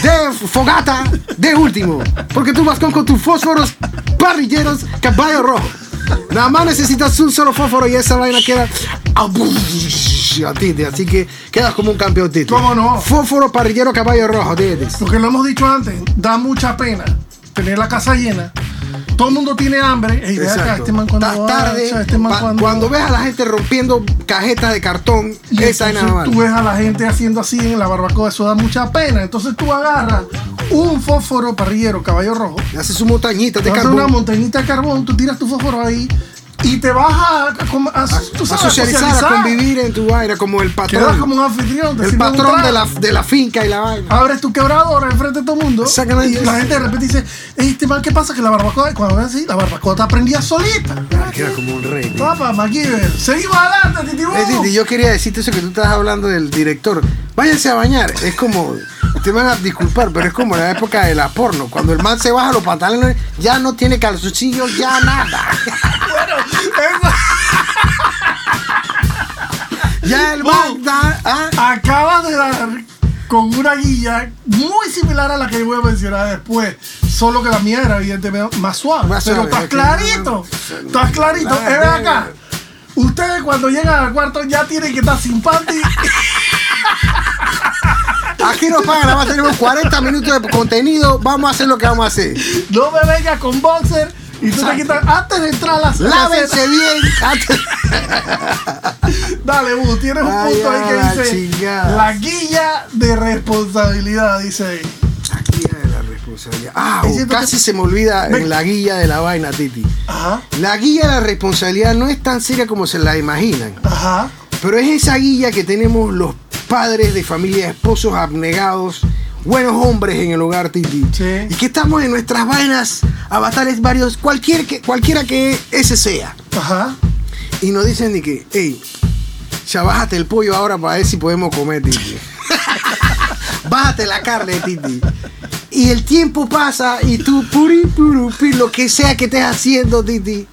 S2: de fogata de último. Porque tú vas con, con tus fósforos parrilleros caballo rojo. Nada más necesitas un solo fósforo y esa vaina queda a ti, así que quedas como un campeón Titi.
S1: ¿Cómo no?
S2: Fósforo parrillero caballo rojo, Titi.
S1: Porque lo hemos dicho antes, da mucha pena tener la casa llena. Todo el mundo tiene hambre. Ey, acá, este man cuando va,
S2: tarde,
S1: o sea, este man cuando-
S2: cuando ves a la gente rompiendo cajetas de cartón,
S1: Y
S2: esa
S1: entonces
S2: no vale.
S1: tú ves a la gente haciendo así en la barbacoa, eso da mucha pena. Entonces tú agarras un fósforo parrillero, caballo rojo,
S2: Haces su montañita de carbón.
S1: una montañita de carbón, tú tiras tu fósforo ahí y te vas a, a- a- tú
S2: a
S1: sabes,
S2: socializar, a convivir en tu vaina como el
S1: Quedas
S2: patrón.
S1: como un anfitrión. te
S2: el patrón de la, de la finca y la vaina.
S1: Abres tu quebradora enfrente de todo el mundo y la gente de repente dice, "Ey, este man, ¿qué pasa? Que la barbacoa, cuando ves así, la barbacoa te prendía solita.
S2: Queda como un rey.
S1: Papá, MacGyver, seguimos adelante, Titi
S2: Eh, Titi, yo quería decirte eso que tú estás hablando del director. Váyanse a bañar. Es como, te van a disculpar, pero es como la época de la porno. Cuando el man se baja los pantalones, ya no tiene calzoncillos, ya nada. Ya el man da, ah,
S1: Acabas de dar con una guilla muy similar a la que voy a mencionar después. Solo que la mía era evidentemente más suave.
S2: Más
S1: pero estás
S2: es
S1: clarito. Estás clarito.
S2: no,
S1: acá. Ustedes cuando llegan al cuarto ya tienen que estar sin panty.
S2: Aquí nos pagan, nada más tenemos 40 minutos de contenido. Vamos a hacer lo que vamos a hacer.
S1: no me vengas con boxer. Y tú te quitas antes de entrar a la sala.
S2: Lávense bien. antes-
S1: Dale, Bu, tienes un
S2: Ay,
S1: punto ahí que
S2: la
S1: dice
S2: chingada.
S1: la guilla de responsabilidad, dice ahí.
S2: Aquí hay la responsabilidad. Ah, oh, casi
S1: que-
S2: se me olvida
S1: Ven.
S2: en la guía de la vaina, Titi.
S1: Ajá,
S2: La guía de la responsabilidad no es tan seria como se la imaginan.
S1: ajá.
S2: Pero es esa guía que tenemos los padres de familia, esposos abnegados, buenos hombres en el hogar, Titi.
S1: Sí.
S2: Y que estamos en nuestras vainas, avatares varios, cualquier que, cualquiera que ese sea.
S1: Ajá.
S2: Y nos dicen de que, hey, ya bájate el pollo ahora para ver si podemos comer, Titi. bájate la carne, Titi. Y el tiempo pasa y tú, puri, puru, pi, lo que sea que estés haciendo, Titi,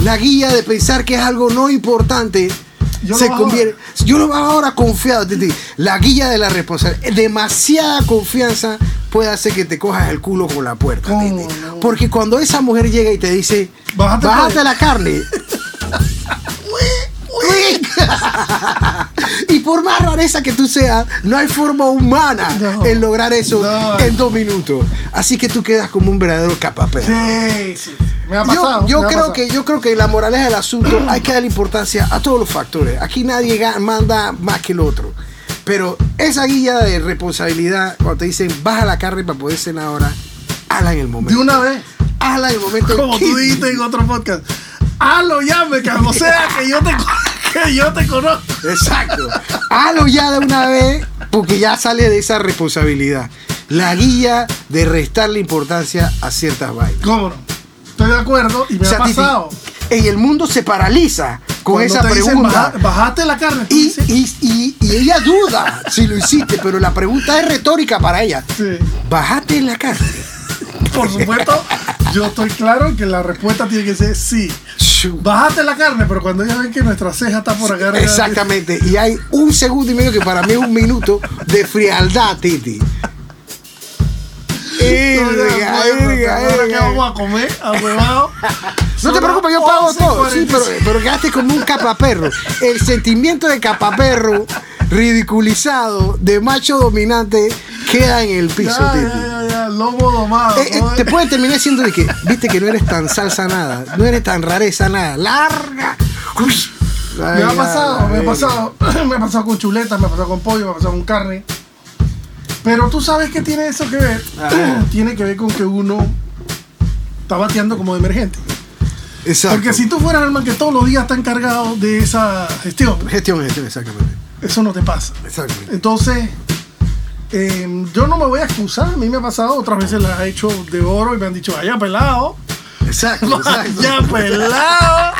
S2: la guía de pensar que es algo no importante,
S1: Yo
S2: se convierte. Yo lo hago ahora confiado, Titi. La guía de la responsabilidad. Demasiada confianza puede hacer que te cojas el culo con la puerta,
S1: ¿Cómo
S2: Titi.
S1: no?
S2: Porque cuando esa mujer llega y te dice,
S1: Bájate
S2: bájate
S1: pollo".
S2: la carne. y por más rareza que tú seas, no hay forma humana
S1: No.
S2: en lograr eso
S1: No.
S2: en dos minutos. Así que tú quedas como un verdadero capapeo.
S1: Sí, sí. Me ha
S2: Yo,
S1: pasado.
S2: yo
S1: me ha
S2: creo
S1: pasado.
S2: que yo creo que la moraleja del asunto hay que dar importancia a todos los factores. Aquí nadie manda más que el otro. Pero esa guía de responsabilidad, cuando te dicen baja la carne para poder cenar ahora, hazla en el
S1: De
S2: momento.
S1: una vez,
S2: Hazla en el momento.
S1: como tú dijiste en otro podcast, hazlo ya, me cago. O sea, que yo te, que yo te conozco.
S2: Exacto. Hazlo ya de una vez porque ya sale de esa responsabilidad. La guía de restarle importancia a ciertas vainas.
S1: ¿Cómo no? Estoy de acuerdo y me
S2: O sea,
S1: ha pasado.
S2: en el mundo se paraliza con
S1: Cuando
S2: esa
S1: te dicen,
S2: pregunta.
S1: "Baja- bajaste la carne.
S2: Y, y- y- y ella duda si lo hiciste, pero la pregunta es retórica para ella.
S1: sí.
S2: Bájate la carne.
S1: Por supuesto, yo estoy claro que la respuesta tiene que ser sí. Bájate la carne, pero cuando ella ven que nuestra ceja está por acá.
S2: Exactamente. Y hay un segundo y medio que para mí es un minuto de frialdad, Titi.
S1: Ahora
S2: erga.
S1: vamos a comer, a.
S2: No te preocupes, yo pago todo. Sí, pero, pero quedaste como un capaperro. El sentimiento de capaperro ridiculizado de macho dominante queda en el piso,
S1: ya, ya, ya, lobo domado.
S2: Eh, eh, te puede terminar siendo de que, viste que no eres tan salsa nada, no eres tan rareza nada, larga. Uy.
S1: Me ha pasado, me ha pasado, me ha pasado con chuletas, me ha pasado con pollo, me ha pasado con carne. Pero tú sabes que tiene eso que ver.
S2: Ajá.
S1: tiene que ver con que uno está bateando como de emergente.
S2: Exacto.
S1: Porque si tú fueras el man que todos los días está encargado de esa gestión,
S2: Gestión, gestión, exactamente.
S1: eso no te pasa.
S2: Exactamente.
S1: Entonces, eh, yo no me voy a excusar. A mí me ha pasado, otras veces la he hecho de oro y me han dicho, vaya pelado,
S2: Exacto, exacto.
S1: vaya pelado.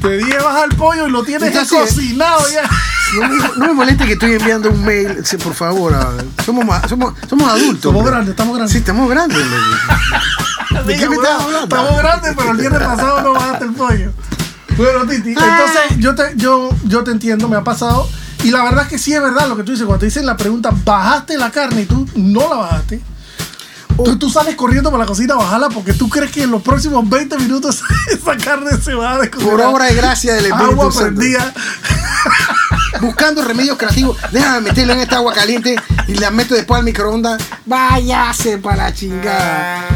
S1: Te dije baja el pollo y lo tienes ya
S2: Entonces-
S1: cocinado ya.
S2: No, me- no me moleste que estoy enviando un mail, sí, por favor. Somos, somos, somos adultos.
S1: Somos grandes, estamos grandes.
S2: Sí, estamos grandes. ¿De qué me estás hablando?
S1: Estamos grandes, pero el viernes pasado no bajaste el pollo. Bueno, Titi,
S2: Ah.
S1: entonces yo te, yo, yo te entiendo, me ha pasado. Y la verdad es que sí es verdad lo que tú dices. Cuando te dicen la pregunta, ¿bajaste la carne y tú no la bajaste? Tú, tú sales corriendo para la cocina a bajarla porque tú crees que en los próximos 20 minutos esa carne se va a descocinar.
S2: Por obra y gracia del Espíritu
S1: Agua
S2: Santo.
S1: prendida.
S2: Buscando remedios creativos. Déjame meterlo en esta agua caliente y la meto después al microondas. Váyase para la chingada.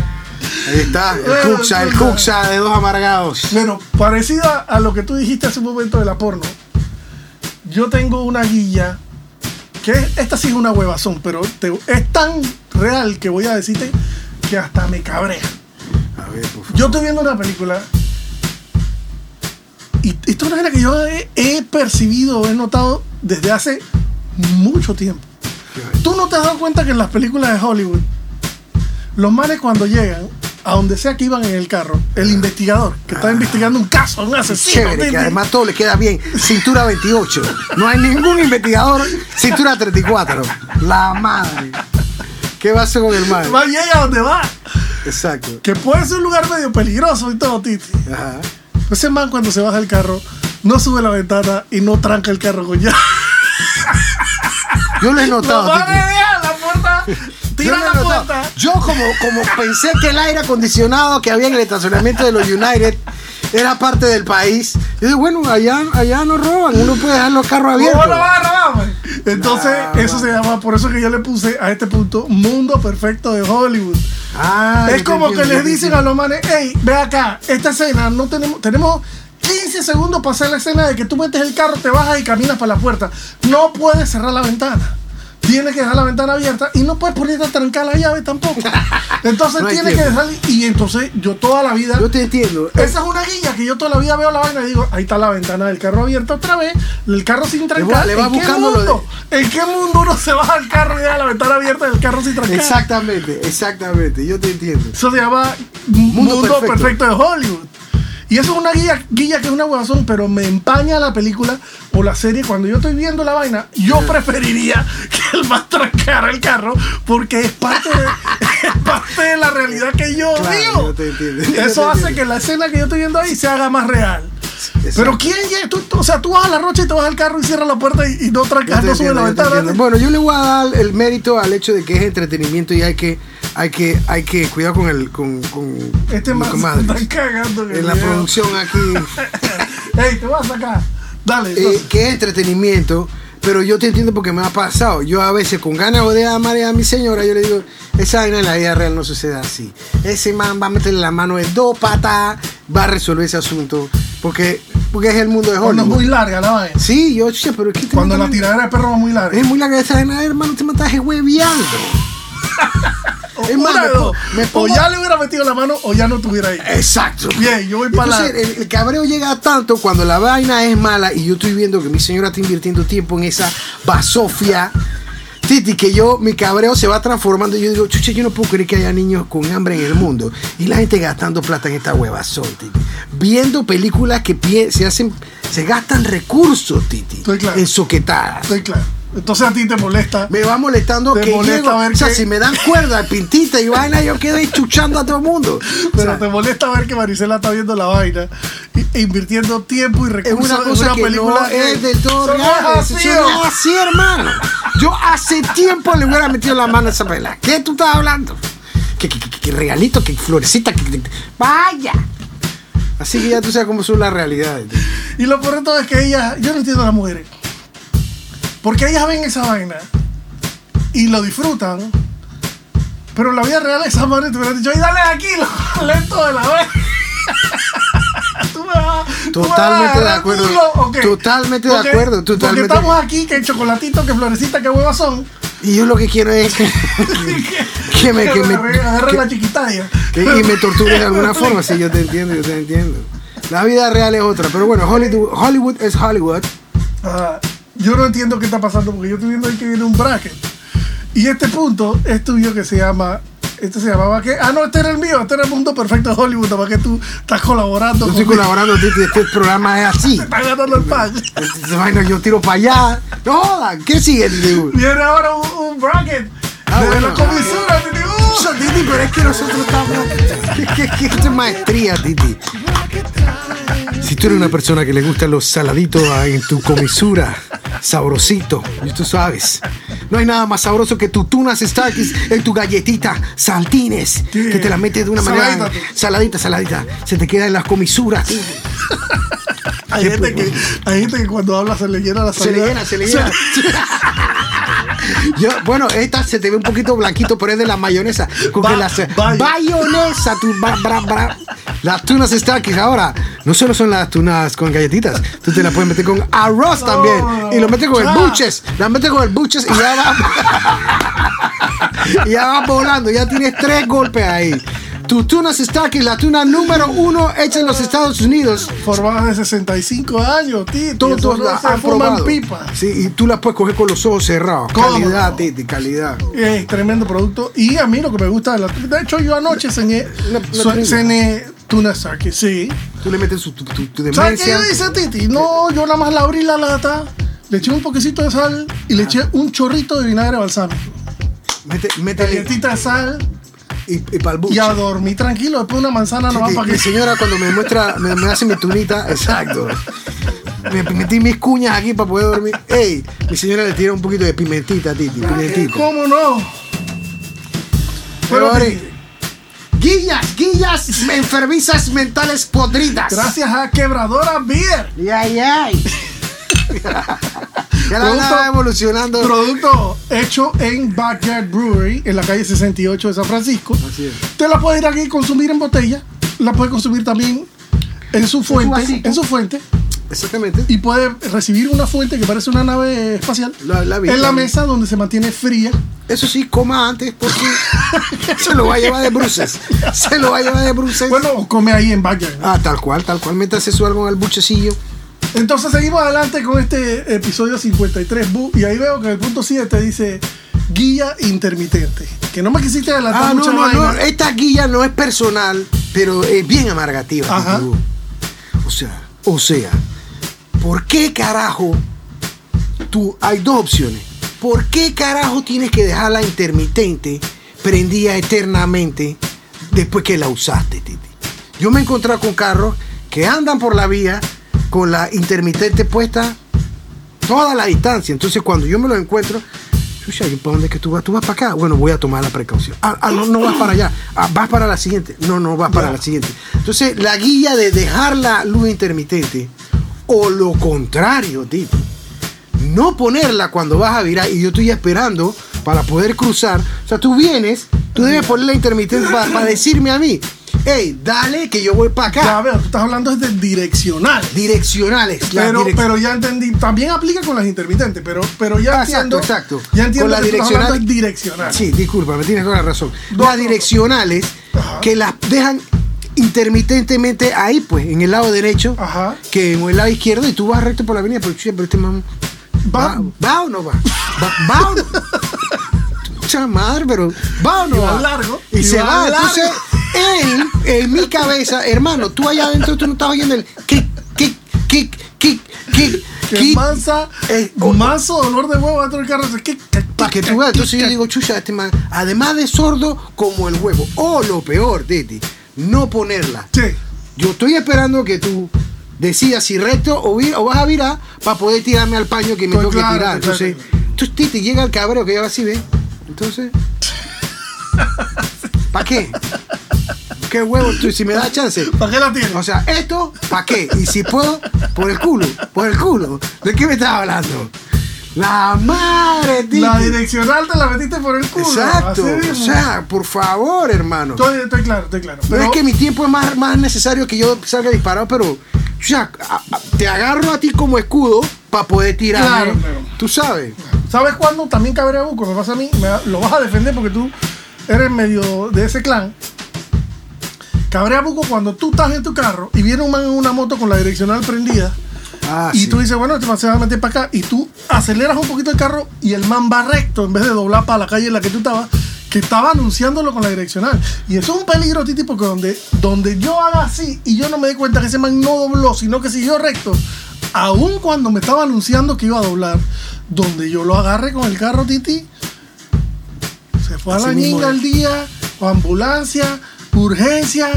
S2: Ahí está, el
S1: Bueno,
S2: cuxa, el cuxa de dos amargados.
S1: Bueno, parecida a lo que tú dijiste hace un momento de la porno, yo tengo una guía que es- esta sí es una huevazón, pero te- es tan real que voy a decirte que hasta me cabrea.
S2: A ver, por favor.
S1: Yo estoy viendo una película y esto es una cosa que yo he, he percibido, he notado desde hace mucho tiempo. ¿Tú no te has dado cuenta que en las películas de Hollywood, los manes cuando llegan, a donde sea que iban en el carro, el investigador que está investigando un caso, un asesino,
S2: Chévere, que además todo le queda bien. Cintura 28. No hay ningún investigador. Cintura 34. La madre. ¿Qué va a hacer con el mal?
S1: va llega a donde va,
S2: Exacto.
S1: que puede ser un lugar medio peligroso y todo, Titi.
S2: Ajá.
S1: Ese man cuando se baja el carro, no sube la ventana y no tranca el carro con llave.
S2: Yo lo he notado. Titi.
S1: dejar, la puerta.
S2: Yo,
S1: Tira
S2: he
S1: la puerta.
S2: Yo como, como pensé que el aire acondicionado que había en el estacionamiento de los United era parte del país. Yo digo, bueno, allá, allá no roban, uno puede dejar los carros abiertos.
S1: ¿Cómo lo vas a robar, güey? Entonces,
S2: Nah,
S1: eso se llama, por eso que yo le puse a este punto Mundo Perfecto de Hollywood.
S2: Ah,
S1: es como que les dicen a los manes, hey, ve acá, esta escena no tenemos, tenemos 15 segundos para hacer la escena de que tú metes el carro, te bajas y caminas para la puerta. No puedes cerrar la ventana. Tienes que dejar la ventana abierta y no puedes ponerte a trancar la llave tampoco. Entonces
S2: No
S1: tienes que dejar y entonces yo toda la vida
S2: Yo te entiendo.
S1: esa es una guía que yo toda la vida veo la vaina y digo, ahí está la ventana del carro abierta otra vez, el carro sin trancar.
S2: le va
S1: ¿En qué mundo? ¿En qué mundo uno se baja al carro y deja la ventana abierta del carro sin trancar?
S2: Exactamente, exactamente. Yo te entiendo.
S1: Eso se llama Mundo,
S2: Perfecto.
S1: perfecto. de Hollywood. Y eso es una guía, guía que es una huevazón, pero me empaña la película o la serie. Cuando yo estoy viendo la vaina, yo preferiría que el más trancara el carro porque es parte de, es parte de la realidad que yo
S2: Claro,
S1: vivo.
S2: yo te entiendo. Yo
S1: Eso
S2: te
S1: hace
S2: entiendo.
S1: que la escena que yo estoy viendo ahí se haga más real.
S2: Exacto.
S1: Pero ¿quién llega? Tú, tú- o sea, tú vas a la rocha y te vas al carro y cierras la puerta y, y no trancas, no subes la ventana.
S2: Bueno, yo le voy a dar el mérito al hecho de que es entretenimiento y hay que, hay que, hay que cuidar con el, con, con
S1: Este
S2: los
S1: man se
S2: comadres.
S1: está cagando.
S2: En la producción aquí.
S1: Ey, te vas a sacar. Dale.
S2: eh, que es entretenimiento, pero yo te entiendo porque me ha pasado. Yo a veces con ganas de amar a mi señora, yo le digo, esa vaina en la vida real no sucede así. Ese man va a meterle la mano en dos patas, va a resolver ese asunto, porque, porque es el mundo de
S1: Cuando es
S2: Hollywood.
S1: muy larga la vaina.
S2: Sí, yo, che, pero es que te
S1: Cuando la tiradera de perro es muy larga.
S2: Es muy larga esa vaina, hermano, te matas hueviando. Es más, me me
S1: o ya le hubiera metido la mano o ya no estuviera ahí.
S2: Exacto.
S1: Bien, yo voy para la.
S2: El, el cabreo llega tanto cuando la vaina es mala y yo estoy viendo que mi señora está invirtiendo tiempo en esa basofia. Titi, que yo, mi cabreo se va transformando. y Yo digo, chucha, yo no puedo creer que haya niños con hambre en el mundo. Y la gente gastando plata en esta huevazón, Titi. Viendo películas que se hacen, se gastan recursos, Titi.
S1: Estoy claro.
S2: En soquetadas.
S1: Estoy claro. Entonces a ti te molesta.
S2: Me va molestando
S1: Te
S2: que
S1: molesta
S2: llego-
S1: ver
S2: o sea,
S1: que-
S2: si me dan cuerda, pintita y vaina, yo quedo ahí chuchando a todo el mundo. O
S1: Pero
S2: sea,
S1: te molesta ver que Marisela está viendo la vaina e invirtiendo tiempo y recursos
S2: una
S1: en
S2: cosa
S1: una
S2: que
S1: película
S2: no es del todo real.
S1: así,
S2: no es así, hermano. Yo hace tiempo le hubiera metido la mano a esa pela. ¿Qué tú estás hablando? Que, regalito, que florecita, que, que- vaya. Así que ya tú sabes cómo son las realidades.
S1: Y lo peor de todo es que ellas, yo no entiendo a las mujeres. Porque ellas ven esa vaina y lo disfrutan. Pero en la vida real esa madre te hubiera dicho, ay, dale aquí, lo lento de la vez. Tú me vas- tú me vas a
S2: Totalmente de acuerdo. Totalmente de acuerdo, totalmente.
S1: Porque estamos aquí, que chocolatito, que florecita, que huevas son.
S2: Y yo lo que quiero es que, que me, que me, que-
S1: la chiquitalla.
S2: que- y me torture de alguna forma. Sí, yo te entiendo, yo te entiendo. La vida real es otra. Pero bueno, Hollywood, Hollywood es Hollywood.
S1: Ah, yo no entiendo qué está pasando porque yo estoy viendo ahí que viene un bracket. Y este punto es tuyo que se llama. Este se llamaba que. Ah, no, este era el mío. Este era el mundo perfecto de Hollywood. Para que tú estás colaborando.
S2: Yo estoy colaborando, Titi. Este programa es así.
S1: Estás ganando el pan.
S2: Este vaina yo tiro para allá. No jodan, ¿qué sigue, Titi?
S1: Viene ahora un, bracket.
S2: Ah,
S1: de
S2: bueno.
S1: la comisura. Titi.
S2: Pero es que nosotros estamos. ¿Qué, qué, qué, esto es maestría, Titi? Si tú eres una persona que le gustan los saladitos ah, en tu comisura, sabrosito, y tú sabes. No hay nada más sabroso que tu tunas Starkis en tu galletita saltines,
S1: ¿Qué?
S2: que te la metes de una manera
S1: Saladita,
S2: saladita, saladita. Se te queda en las comisuras.
S1: hay, gente que, hay gente que cuando habla se le llena la
S2: Se le
S1: salida.
S2: llena, se le llena. Yo, bueno, esta se te ve un poquito blanquito, pero es de la mayonesa. Con que
S1: Ba-
S2: las
S1: bayo.
S2: bayonesa, tu bra, bra, bra. Las tunas Starkis ahora no solo son las tunas con galletitas, tú te las puedes meter con arroz también. Y lo metes con el
S1: Ya.
S2: buches, las metes con el buches y ya va. y ya va volando, ya tienes tres golpes ahí. Tu tunas Starkis, la tuna número uno hecha en los Estados Unidos.
S1: Formadas de 65 años, Titi.
S2: Todos la han probado.
S1: pipa.
S2: Sí, y tú las puedes coger con los ojos cerrados.
S1: ¿Cómo
S2: Calidad? Titi, calidad.
S1: Es tremendo producto. Y a mí lo que me gusta de la De hecho, yo anoche cené, cené tuna sake, sí.
S2: Tú le metes su, tu, tu- tu
S1: ¿Sabes qué hice, Titi? No, yo nada más la abrí la lata, le eché un poquecito de sal y le eché un chorrito de vinagre balsámico.
S2: Mete, métele
S1: Galletita de sal
S2: y, y pa'l buche.
S1: y a dormir tranquilo. Después una manzana nomás
S2: Titi,
S1: para
S2: Mi
S1: que.
S2: señora cuando me muestra, me, me hace mi tunita, exacto. me metí mis cuñas aquí para poder dormir. Ey, mi señora le tira un poquito de pimentita, Titi, pimentita.
S1: ¿Cómo no?
S2: Pero,
S1: Bueno,
S2: guillas, guillas, enfermizas mentales podridas.
S1: Gracias a Quebradora Beer.
S2: Ay, ay. ya la
S1: Producto-
S2: evolucionando.
S1: Producto hecho en Backyard Brewery, en la calle 68 de San Francisco.
S2: Así es.
S1: Usted la puede ir aquí y consumir en botella. La puede consumir también en su fuente. En su fuente.
S2: Exactamente.
S1: Y puede recibir una fuente que parece una nave espacial.
S2: La- la
S1: en la mesa donde se mantiene fría.
S2: Eso sí, coma antes porque se lo va a llevar de bruces. Se lo va a llevar de bruces.
S1: Bueno, o come ahí en Backyard.
S2: Ah, tal cual, tal cual. Su algo en el buchecillo.
S1: Entonces seguimos adelante con este episodio 53 Bu, y ahí veo que en el punto 7 dice guía intermitente. Que no me quisiste adelantar
S2: Ah, no,
S1: mucha
S2: no,
S1: vaina.
S2: no. Esta guía no es personal, pero es bien amargativa.
S1: Ajá.
S2: O sea, o sea, ¿por qué carajo tú hay dos opciones? ¿Por qué carajo tienes que dejarla intermitente prendida eternamente después que la usaste, Titi? Yo me he encontrado con carros que andan por la vía con la intermitente puesta toda la distancia. Entonces, cuando yo me lo encuentro, chucha, ¿y para dónde es que tú vas? ¿Tú vas para acá? Bueno, voy a tomar la precaución. Ah, ah, no, no vas para allá. Ah, vas para la siguiente. No, no vas para
S1: Ya.
S2: la siguiente. Entonces, la guía de dejar la luz intermitente o lo contrario, tipo. No ponerla cuando vas a virar y yo estoy esperando para poder cruzar. O sea, tú vienes, tú debes poner la intermitente para decirme a mí, hey, dale que yo voy para acá.
S1: Ya veo, tú estás hablando de direccional.
S2: Direccionales. las
S1: Pero,
S2: direc-
S1: pero ya entendí, también aplica con las intermitentes, pero, pero ya
S2: Ah,
S1: entiendo.
S2: exacto, exacto.
S1: Ya entiendo
S2: Con la
S1: que tú estás
S2: direccional-. Sí, disculpa, me tienes toda la razón.
S1: No,
S2: las
S1: no.
S2: direccionales que las dejan intermitentemente ahí, pues, en el lado derecho,
S1: Ajá.
S2: que en el lado izquierdo, y tú vas recto por la avenida, pero, pero este man.
S1: Va-
S2: ¿Va, va o no va? ¿Va, va o no? Chucha madre, pero ¿va o no
S1: Y va
S2: va?
S1: largo,
S2: Y,
S1: y
S2: se
S1: va largo.
S2: Entonces, él, en mi cabeza, hermano, tú allá adentro, tú no estás oyendo el kick, kick, kick, kick, kick.
S1: Que mansa,
S2: Eh, o-
S1: manso dolor de huevo dentro del carro.
S2: Para que tú veas, entonces yo digo, chucha, este man, además de sordo como el huevo. O lo peor, Titi, no ponerla.
S1: Sí.
S2: Yo estoy esperando que tú decidas si recto o, o vas a virar para poder tirarme al paño que me
S1: Estoy
S2: toque
S1: claro,
S2: tirar.
S1: estoy
S2: Entonces,
S1: claro.
S2: entonces, Titi, llega el cabreo que ya va así, ¿ves? Entonces, ¿para qué? ¿Qué huevo tú? Si me da chance.
S1: ¿Para qué la tienes?
S2: O sea, esto, ¿para qué? Y si puedo, por el culo, por el culo. ¿De qué me estás hablando? La madre, Titi.
S1: la direccional te la metiste por el culo.
S2: Exacto. O sea, por favor, hermano.
S1: Estoy, estoy claro, estoy claro.
S2: Pero es que mi tiempo es más, más necesario que yo salga disparado, pero ya, a- a- te agarro a ti como escudo para poder tirarme.
S1: Claro, claro.
S2: Tú sabes.
S1: ¿Sabes cuándo también cabrea Buco? Me pasa a mí, me lo vas a defender porque tú eres medio de ese clan. Cabrea Buco cuando tú estás en tu carro y viene un man en una moto con la direccional prendida
S2: Ah,
S1: y
S2: sí.
S1: tú dices, bueno, este man se va a meter para acá y tú aceleras un poquito el carro y el man va recto en vez de doblar para la calle en la que tú estabas, que estaba anunciándolo con la direccional. Y eso es un peligro, Titi, porque donde, donde yo haga así y yo no me di cuenta que ese man no dobló, sino que siguió recto, aun cuando me estaba anunciando que iba a doblar, donde yo lo agarre con el carro, Titi, se fue a la ñinga
S2: es.
S1: al día, o ambulancia, urgencia,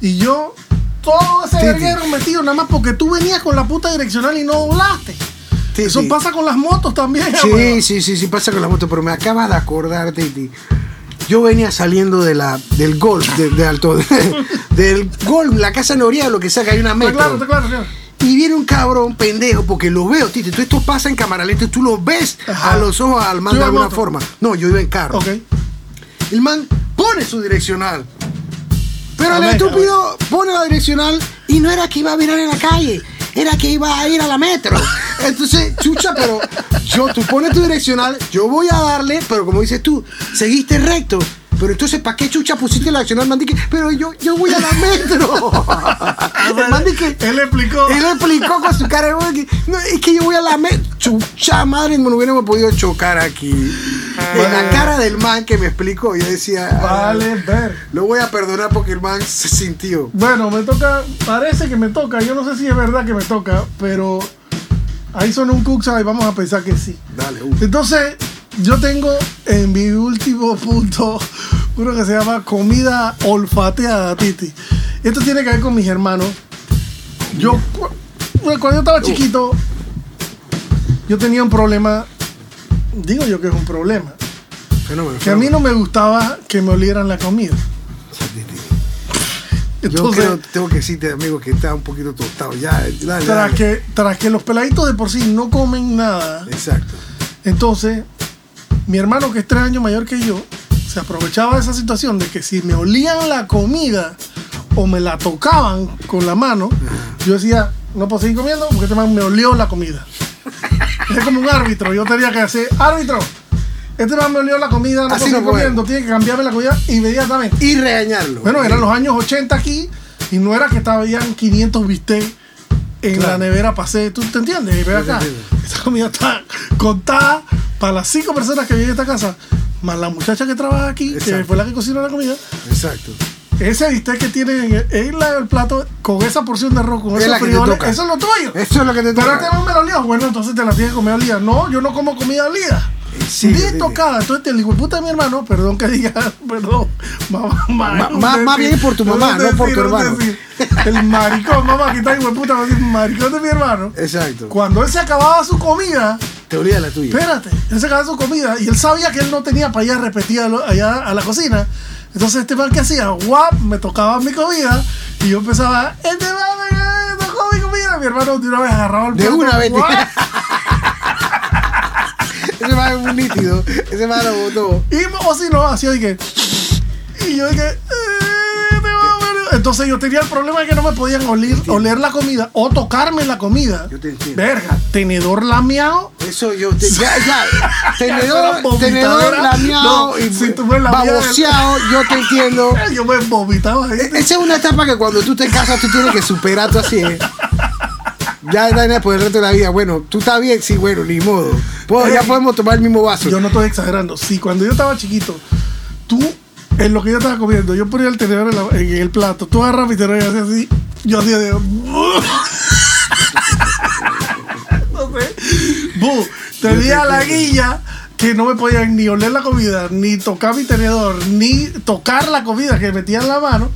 S1: y yo, todo ese verguero metido, nada más porque tú venías con la puta direccional y no doblaste.
S2: Sí,
S1: Eso
S2: sí.
S1: pasa con las motos también,
S2: Sí, sí, sí, sí, pasa con la moto, pero me acabas de acordar, Titi. Yo venía saliendo de la, del golf, de, de alto, del golf, la casa Noriega, lo que sea, que hay una metro.
S1: claro, claro, claro.
S2: Y viene un cabrón pendejo, porque lo veo, Titi. Tú esto pasa en cámara lenta, tú lo ves
S1: Ajá.
S2: a los ojos al man de alguna
S1: moto.
S2: forma. No, yo iba en carro.
S1: Ok.
S2: El man pone su direccional. Pero el estúpido pone la direccional y no era que iba a virar en la calle, era que iba a ir a la metro. Entonces, chucha, pero yo, tú pones tu direccional, yo voy a darle, pero como dices tú, seguiste recto. Pero entonces, ¿para qué chucha pusiste la direccional? Man, dije, pero yo, yo voy a la metro. El man dije,
S1: Él explicó.
S2: él explicó con su cara no, es que yo voy a la metro. Chucha madre, no hubiéramos podido chocar aquí. En la cara del man que me explicó, yo decía,
S1: Vale, ver.
S2: lo voy a perdonar porque el man se sintió.
S1: Bueno, me toca, parece que me toca, yo no sé si es verdad que me toca, pero ahí son un cuxa y vamos a pensar que sí.
S2: Dale, uh.
S1: Entonces, yo tengo en mi último punto uno que se llama comida olfateada, Titi. Esto tiene que ver con mis hermanos. Yo, cuando yo estaba chiquito, yo tenía un problema. Digo yo que es un problema.
S2: Fenómeno.
S1: Que a mí no me gustaba que me olieran la comida.
S2: Yo creo, tengo que decirte, amigo, que está un poquito tostado. Ya, dale,
S1: tras
S2: dale.
S1: que, tras que los peladitos de por sí no comen nada,
S2: Exacto.
S1: entonces mi hermano que es tres años mayor que yo, se aprovechaba de esa situación de que si me olían la comida o me la tocaban con la mano, yo decía, no puedo seguir comiendo porque este man me olió la comida. Es como un árbitro, yo tenía que decir, árbitro, este man me olió la comida, no
S2: Así
S1: puedo seguir
S2: no
S1: comiendo, tiene que cambiarme la comida inmediatamente.
S2: Y regañarlo.
S1: Bueno, eran los años 80 aquí y no era que estaban 500 bistecs en
S2: Claro.
S1: la nevera pasé. ¿Tú te entiendes? Acá, esta comida está contada para las cinco personas que viven en esta casa, más la muchacha que trabaja aquí, que fue la que cocinó la comida.
S2: Exacto.
S1: Ese bistec que tiene en el, en la- el plato con esa porción de arroz, con
S2: Es
S1: esos frijoles, eso es lo tuyo.
S2: Eso es lo que te
S1: Pero
S2: toca.
S1: este no me lo olía. Bueno, entonces te la tienes que comer olida. No, yo no como comida.
S2: Sí,
S1: Ni
S2: sí, sí.
S1: tocada. Entonces te digo, puta de mi hermano, perdón que diga, perdón. Mamá,
S2: ma- más bien por tu mamá, no por tu hermano.
S1: El maricón, mamá, que está hijo puta, va a decir, maricón de mi hermano.
S2: Exacto.
S1: Cuando él se acababa su comida,
S2: Te olía la tuya.
S1: espérate, él se acababa su comida y él sabía que él no tenía para ir a repetir allá a la cocina. Entonces este man que hacía, guap, me tocaba mi comida y yo empezaba, este man me tocó mi comida. Mi hermano de una vez agarraba el
S2: De
S1: plato,
S2: una vez. Ese man es un nítido. Ese man lo botó.
S1: Y o si no, hacía de que. Y yo dije. "Eh, te va a ver". Entonces yo tenía el problema de que no me podían oler, oler la comida o tocarme la comida.
S2: Yo te entiendo.
S1: Verga, tenedor lameado.
S2: Eso yo te, ya, ya, tenedor, tenedor lameado
S1: No,
S2: y
S1: si tú mía-
S2: baboseado, yo te entiendo.
S1: Yo me vomitaba.
S2: E- Esa es una etapa que cuando tú te casas tú tienes que superar tú así. ¿eh? Ya está por el resto de la vida. Bueno, tú estás bien, sí, bueno, ni modo. Puedo- ya podemos tomar el mismo vaso.
S1: Yo no estoy exagerando. Si cuando yo estaba chiquito, tú, en lo que yo estaba comiendo, yo ponía el tenedor en, la- en el plato, tú agarrabas mi tenedor y hacías así, yo hacía de. no sé. Bu, tenía la guilla que no me podían ni oler la comida, ni tocar mi tenedor, ni tocar la comida que metía en la mano.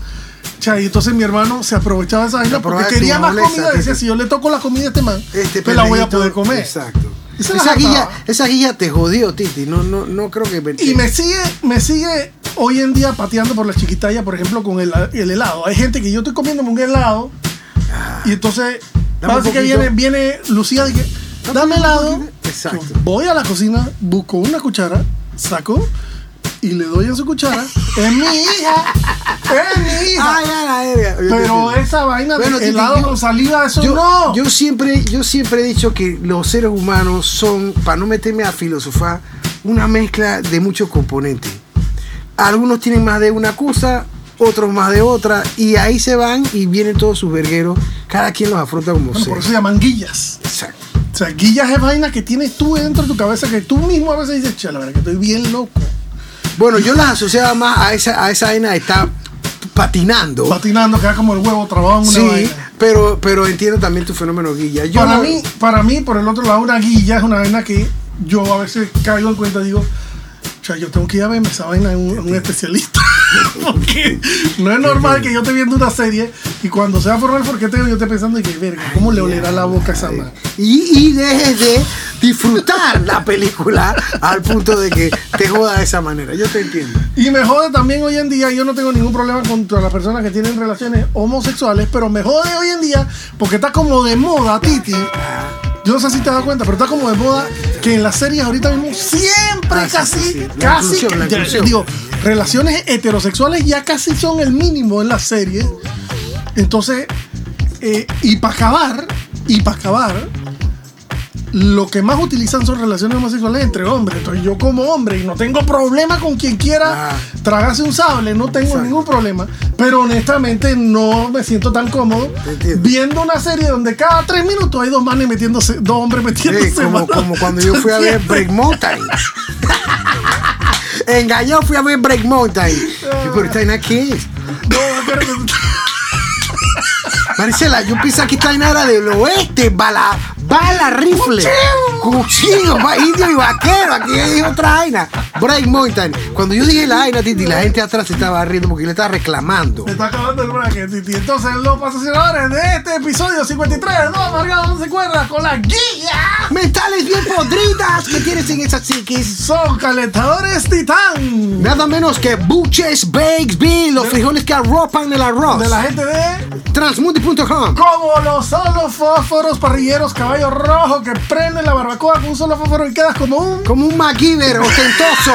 S1: Cha, y entonces mi hermano se aprovechaba de esa vaina porque quería más
S2: molestia,
S1: comida. Decía, si yo le toco la comida a este man,
S2: Este
S1: pues la voy a poder comer.
S2: Exacto.
S1: La
S2: Esa guilla, esa guilla te jodió, Titi. No, no, no creo que.
S1: Y me sigue, me sigue hoy en día pateando por la chiquitalla, por ejemplo, con el, el helado. Hay gente que yo estoy comiéndome un helado y entonces parece que viene, viene Lucía y que
S2: Dame
S1: helado.
S2: Exacto.
S1: Yo voy a la cocina, busco una cuchara, saco y le doy en su cuchara. es mi hija, es mi hija.
S2: Ay, a la verga.
S1: Pero esa vaina
S2: Bueno,
S1: de helado
S2: yo-
S1: con saliva, eso
S2: yo,
S1: no.
S2: yo siempre, yo siempre he dicho que los seres humanos son, para no meterme a filosofar, una mezcla de muchos componentes. Algunos tienen más de una cosa, otros más de otra, y ahí se van y vienen todos sus vergueros. Cada quien los afronta como
S1: Bueno,
S2: sea.
S1: por eso se llaman guillas.
S2: Exacto.
S1: O sea, guillas es vaina que tienes tú dentro de tu cabeza que tú mismo a veces dices, chala, verdad que estoy bien loco.
S2: Bueno, yo las asociaba más a esa, a esa vaina de estar patinando.
S1: Patinando, queda como el huevo trabado en una
S2: sí,
S1: vaina.
S2: pero, pero entiendo también tu fenómeno guilla. Yo
S1: para
S2: no-
S1: mí, para mí, por el otro lado, una guilla es una vaina que yo a veces caigo en cuenta y digo, o sea, yo tengo que ir a verme esa vaina en un, en un especialista. Porque no es normal que yo esté viendo una serie y cuando sea formar el forqueteo yo esté pensando y que, verga, ¿cómo le olerá la boca a esa madre?
S2: Y, y dejes de disfrutar la película al punto de que te joda de esa manera. Yo te entiendo.
S1: Y me jode también hoy en día, yo no tengo ningún problema contra las personas que tienen relaciones homosexuales, pero me jode hoy en día porque está como de moda, Titi. Yo no sé si te das cuenta, pero está como de moda que en las series ahorita mismo siempre
S2: Ah,
S1: casi,
S2: sí, sí. La
S1: casi,
S2: inclusión,
S1: ya, digo, relaciones heterosexuales ya casi son el mínimo en las series. Entonces, eh, y para acabar, y para acabar, lo que más utilizan son relaciones homosexuales entre hombres. Entonces yo como hombre y no tengo problema con quien quiera
S2: Ah.
S1: tragarse un sable, no tengo
S2: Exacto.
S1: ningún problema. Pero honestamente no me siento tan cómodo viendo una serie donde cada tres minutos hay dos manes metiéndose, dos hombres metiéndose.
S2: Sí, como, como cuando yo fui a ver Break Mountain. Engañado fui a ver Break Mountain. Y, Pero esta vaina qué es?
S1: No, espérate.
S2: Maricela, yo pensaba que esta vaina era del oeste, bala, bala rifle. Cuchillo, va, indio y vaquero. Aquí hay otra vaina. Break Mountain. Cuando yo dije la vaina, Titi, la gente atrás se estaba riendo porque le estaba reclamando.
S1: Se está acabando el bracket, Titi. Entonces, los patrocinadores de este episodio 53 de No Amargados No Se Cuerda con la guía
S2: Mentales bien podridas que tienes en esas psiquis.
S1: son calentadores Titán.
S2: Nada menos que Buches Bakes Bill, los frijoles que arropan el arroz.
S1: De la gente de
S2: Transmundi.com.
S1: Como los solo fósforos parrilleros rojo que prenden la barbacoa con un solo fósforo y quedas como un
S2: Como un MacGyver ostentoso,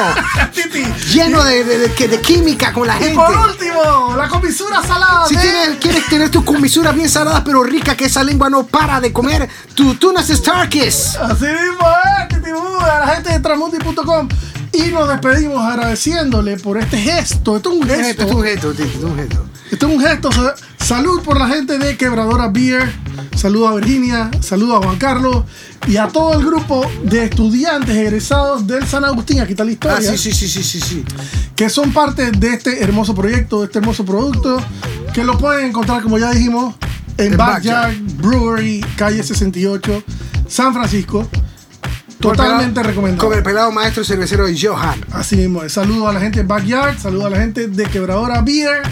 S2: lleno de, de- de- que- de química con la
S1: Y
S2: gente.
S1: por último, la comisura salada
S2: Si tienes- quieres tener tus comisuras bien saladas pero ricas, que esa lengua no para de comer, tu tunas Starkis.
S1: Así mismo es, Titi Bú, a la gente de Tramundi.com. Y nos despedimos agradeciéndole por este gesto. Esto es un
S2: Esto
S1: gesto.
S2: es un gesto, es un gesto.
S1: Esto es un gesto. Sa- Salud por la gente de Quebradora Beer. Saludo a Virginia. Saludo a Juan Carlos. Y a todo el grupo de estudiantes egresados del San Agustín. Aquí está la historia.
S2: Ah, sí, sí, sí, sí, sí, sí.
S1: Que son parte de este hermoso proyecto, de este hermoso producto. Que lo pueden encontrar, como ya dijimos, en
S2: En
S1: Backyard Brewery, calle 68, San Francisco. Totalmente recomendado.
S2: Con el pelado maestro cervecero Johan.
S1: Así mismo, saludos a la gente de Backyard, saludos a la gente de Quebradora Beer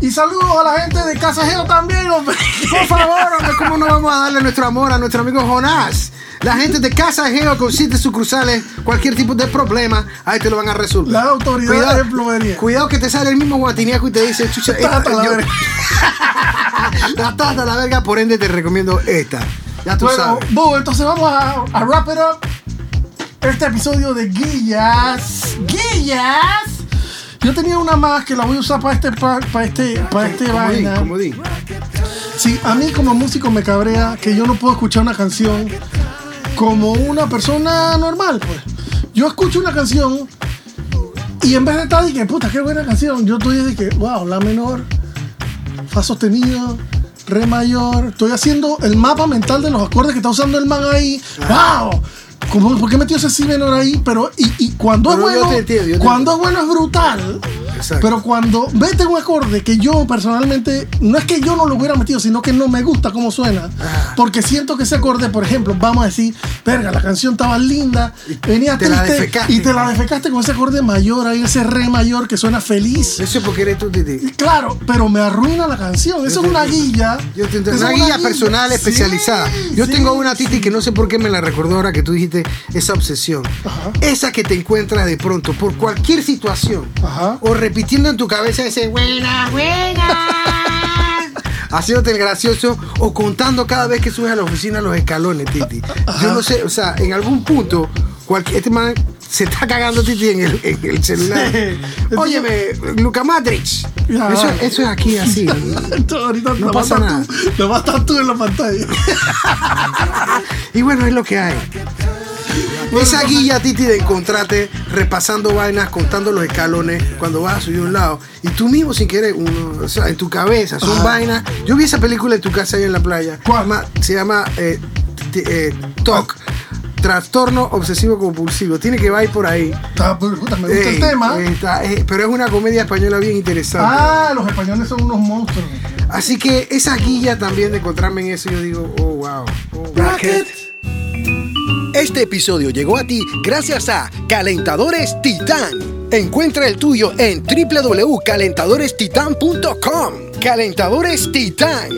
S1: y saludos a la gente de Casa Geo también, hombre.
S2: Por favor, hombre, ¿cómo no vamos a darle nuestro amor a nuestro amigo Jonás? La gente de Casa Geo con siete sucursales, cualquier tipo de problema, ahí te lo van a resolver.
S1: La autoridad de plomería.
S2: Cuidado que te sale el mismo guatiniaco y te dice, chucha, esta-
S1: Tata la
S2: yo-
S1: verga.
S2: la tata la verga, por ende te recomiendo esta. Ya tú
S1: Bueno,
S2: sabes.
S1: Bu, entonces vamos a, a wrap it up este episodio de Guillas. Guillas. Yo tenía una más que la voy a usar para este, para este, para este
S2: Como di,
S1: vaina.
S2: como di.
S1: Sí, a mí como músico me cabrea que yo no puedo escuchar una canción como una persona normal, pues. Yo escucho una canción y en vez de estar de que, puta, qué buena canción, yo estoy de que, wow, la menor, fa sostenido, re mayor. Estoy haciendo el mapa mental de los acordes que está usando el man ahí. ¡Wow! ¿Cómo, ¿Por qué metió ese si menor ahí? Pero, y, y cuando
S2: Pero
S1: es bueno,
S2: te entiendo, yo te
S1: cuando es bueno es brutal.
S2: Exacto.
S1: Pero cuando vete un acorde que yo personalmente, no es que yo no lo hubiera metido, sino que no me gusta cómo suena.
S2: Ah.
S1: Porque siento que ese acorde, por ejemplo, vamos a decir, verga, la canción estaba linda, venía
S2: te la
S1: triste
S2: defecaste.
S1: y te la defecaste con ese acorde mayor, ahí ese re mayor que suena feliz.
S2: Eso es porque eres tú, Titi.
S1: Claro, pero me arruina la canción. Eso es una guilla.
S2: Yo te Una guía personal
S1: Sí,
S2: especializada. Yo
S1: sí,
S2: tengo una Titi
S1: sí.
S2: que no sé por qué me la recordó ahora que tú dijiste esa obsesión.
S1: Ajá.
S2: Esa que te encuentras de pronto por cualquier situación.
S1: Ajá.
S2: O repitiendo en tu cabeza ese buena, buena. Haciéndote el gracioso o contando cada vez que subes a la oficina los escalones, Titi. Yo no sé, o sea, en algún punto, cualquier, este man se está cagando, Titi, en el, en el celular.
S1: Sí.
S2: Óyeme, Luca Matrix.
S1: Ya,
S2: Eso, es aquí así.
S1: Ahorita
S2: No pasa
S1: estar tú- lo vas a estar tú en la pantalla.
S2: Y bueno, es lo que hay. Esa guía, Titi, de encontrarte repasando vainas, contando los escalones cuando vas a subir a un lado. Y tú mismo, sin querer, uno, o sea, en tu cabeza, son
S1: Ajá.
S2: vainas. Yo vi esa película en tu casa ahí en la playa.
S1: ¿Cuál?
S2: Se llama, eh, eh, TOC. Trastorno obsesivo compulsivo. Tiene que ir por ahí.
S1: Está, me gusta
S2: Ey,
S1: el tema.
S2: eh, está, eh, pero es una comedia española bien interesante.
S1: Ah, los españoles son unos monstruos.
S2: Así que esa guía también de encontrarme en eso, yo digo, oh, wow. Oh,
S1: Bracket.
S3: Este episodio llegó a ti gracias a Calentadores Titán. Encuentra el tuyo en www.calentadorestitan.com. Calentadores Titán.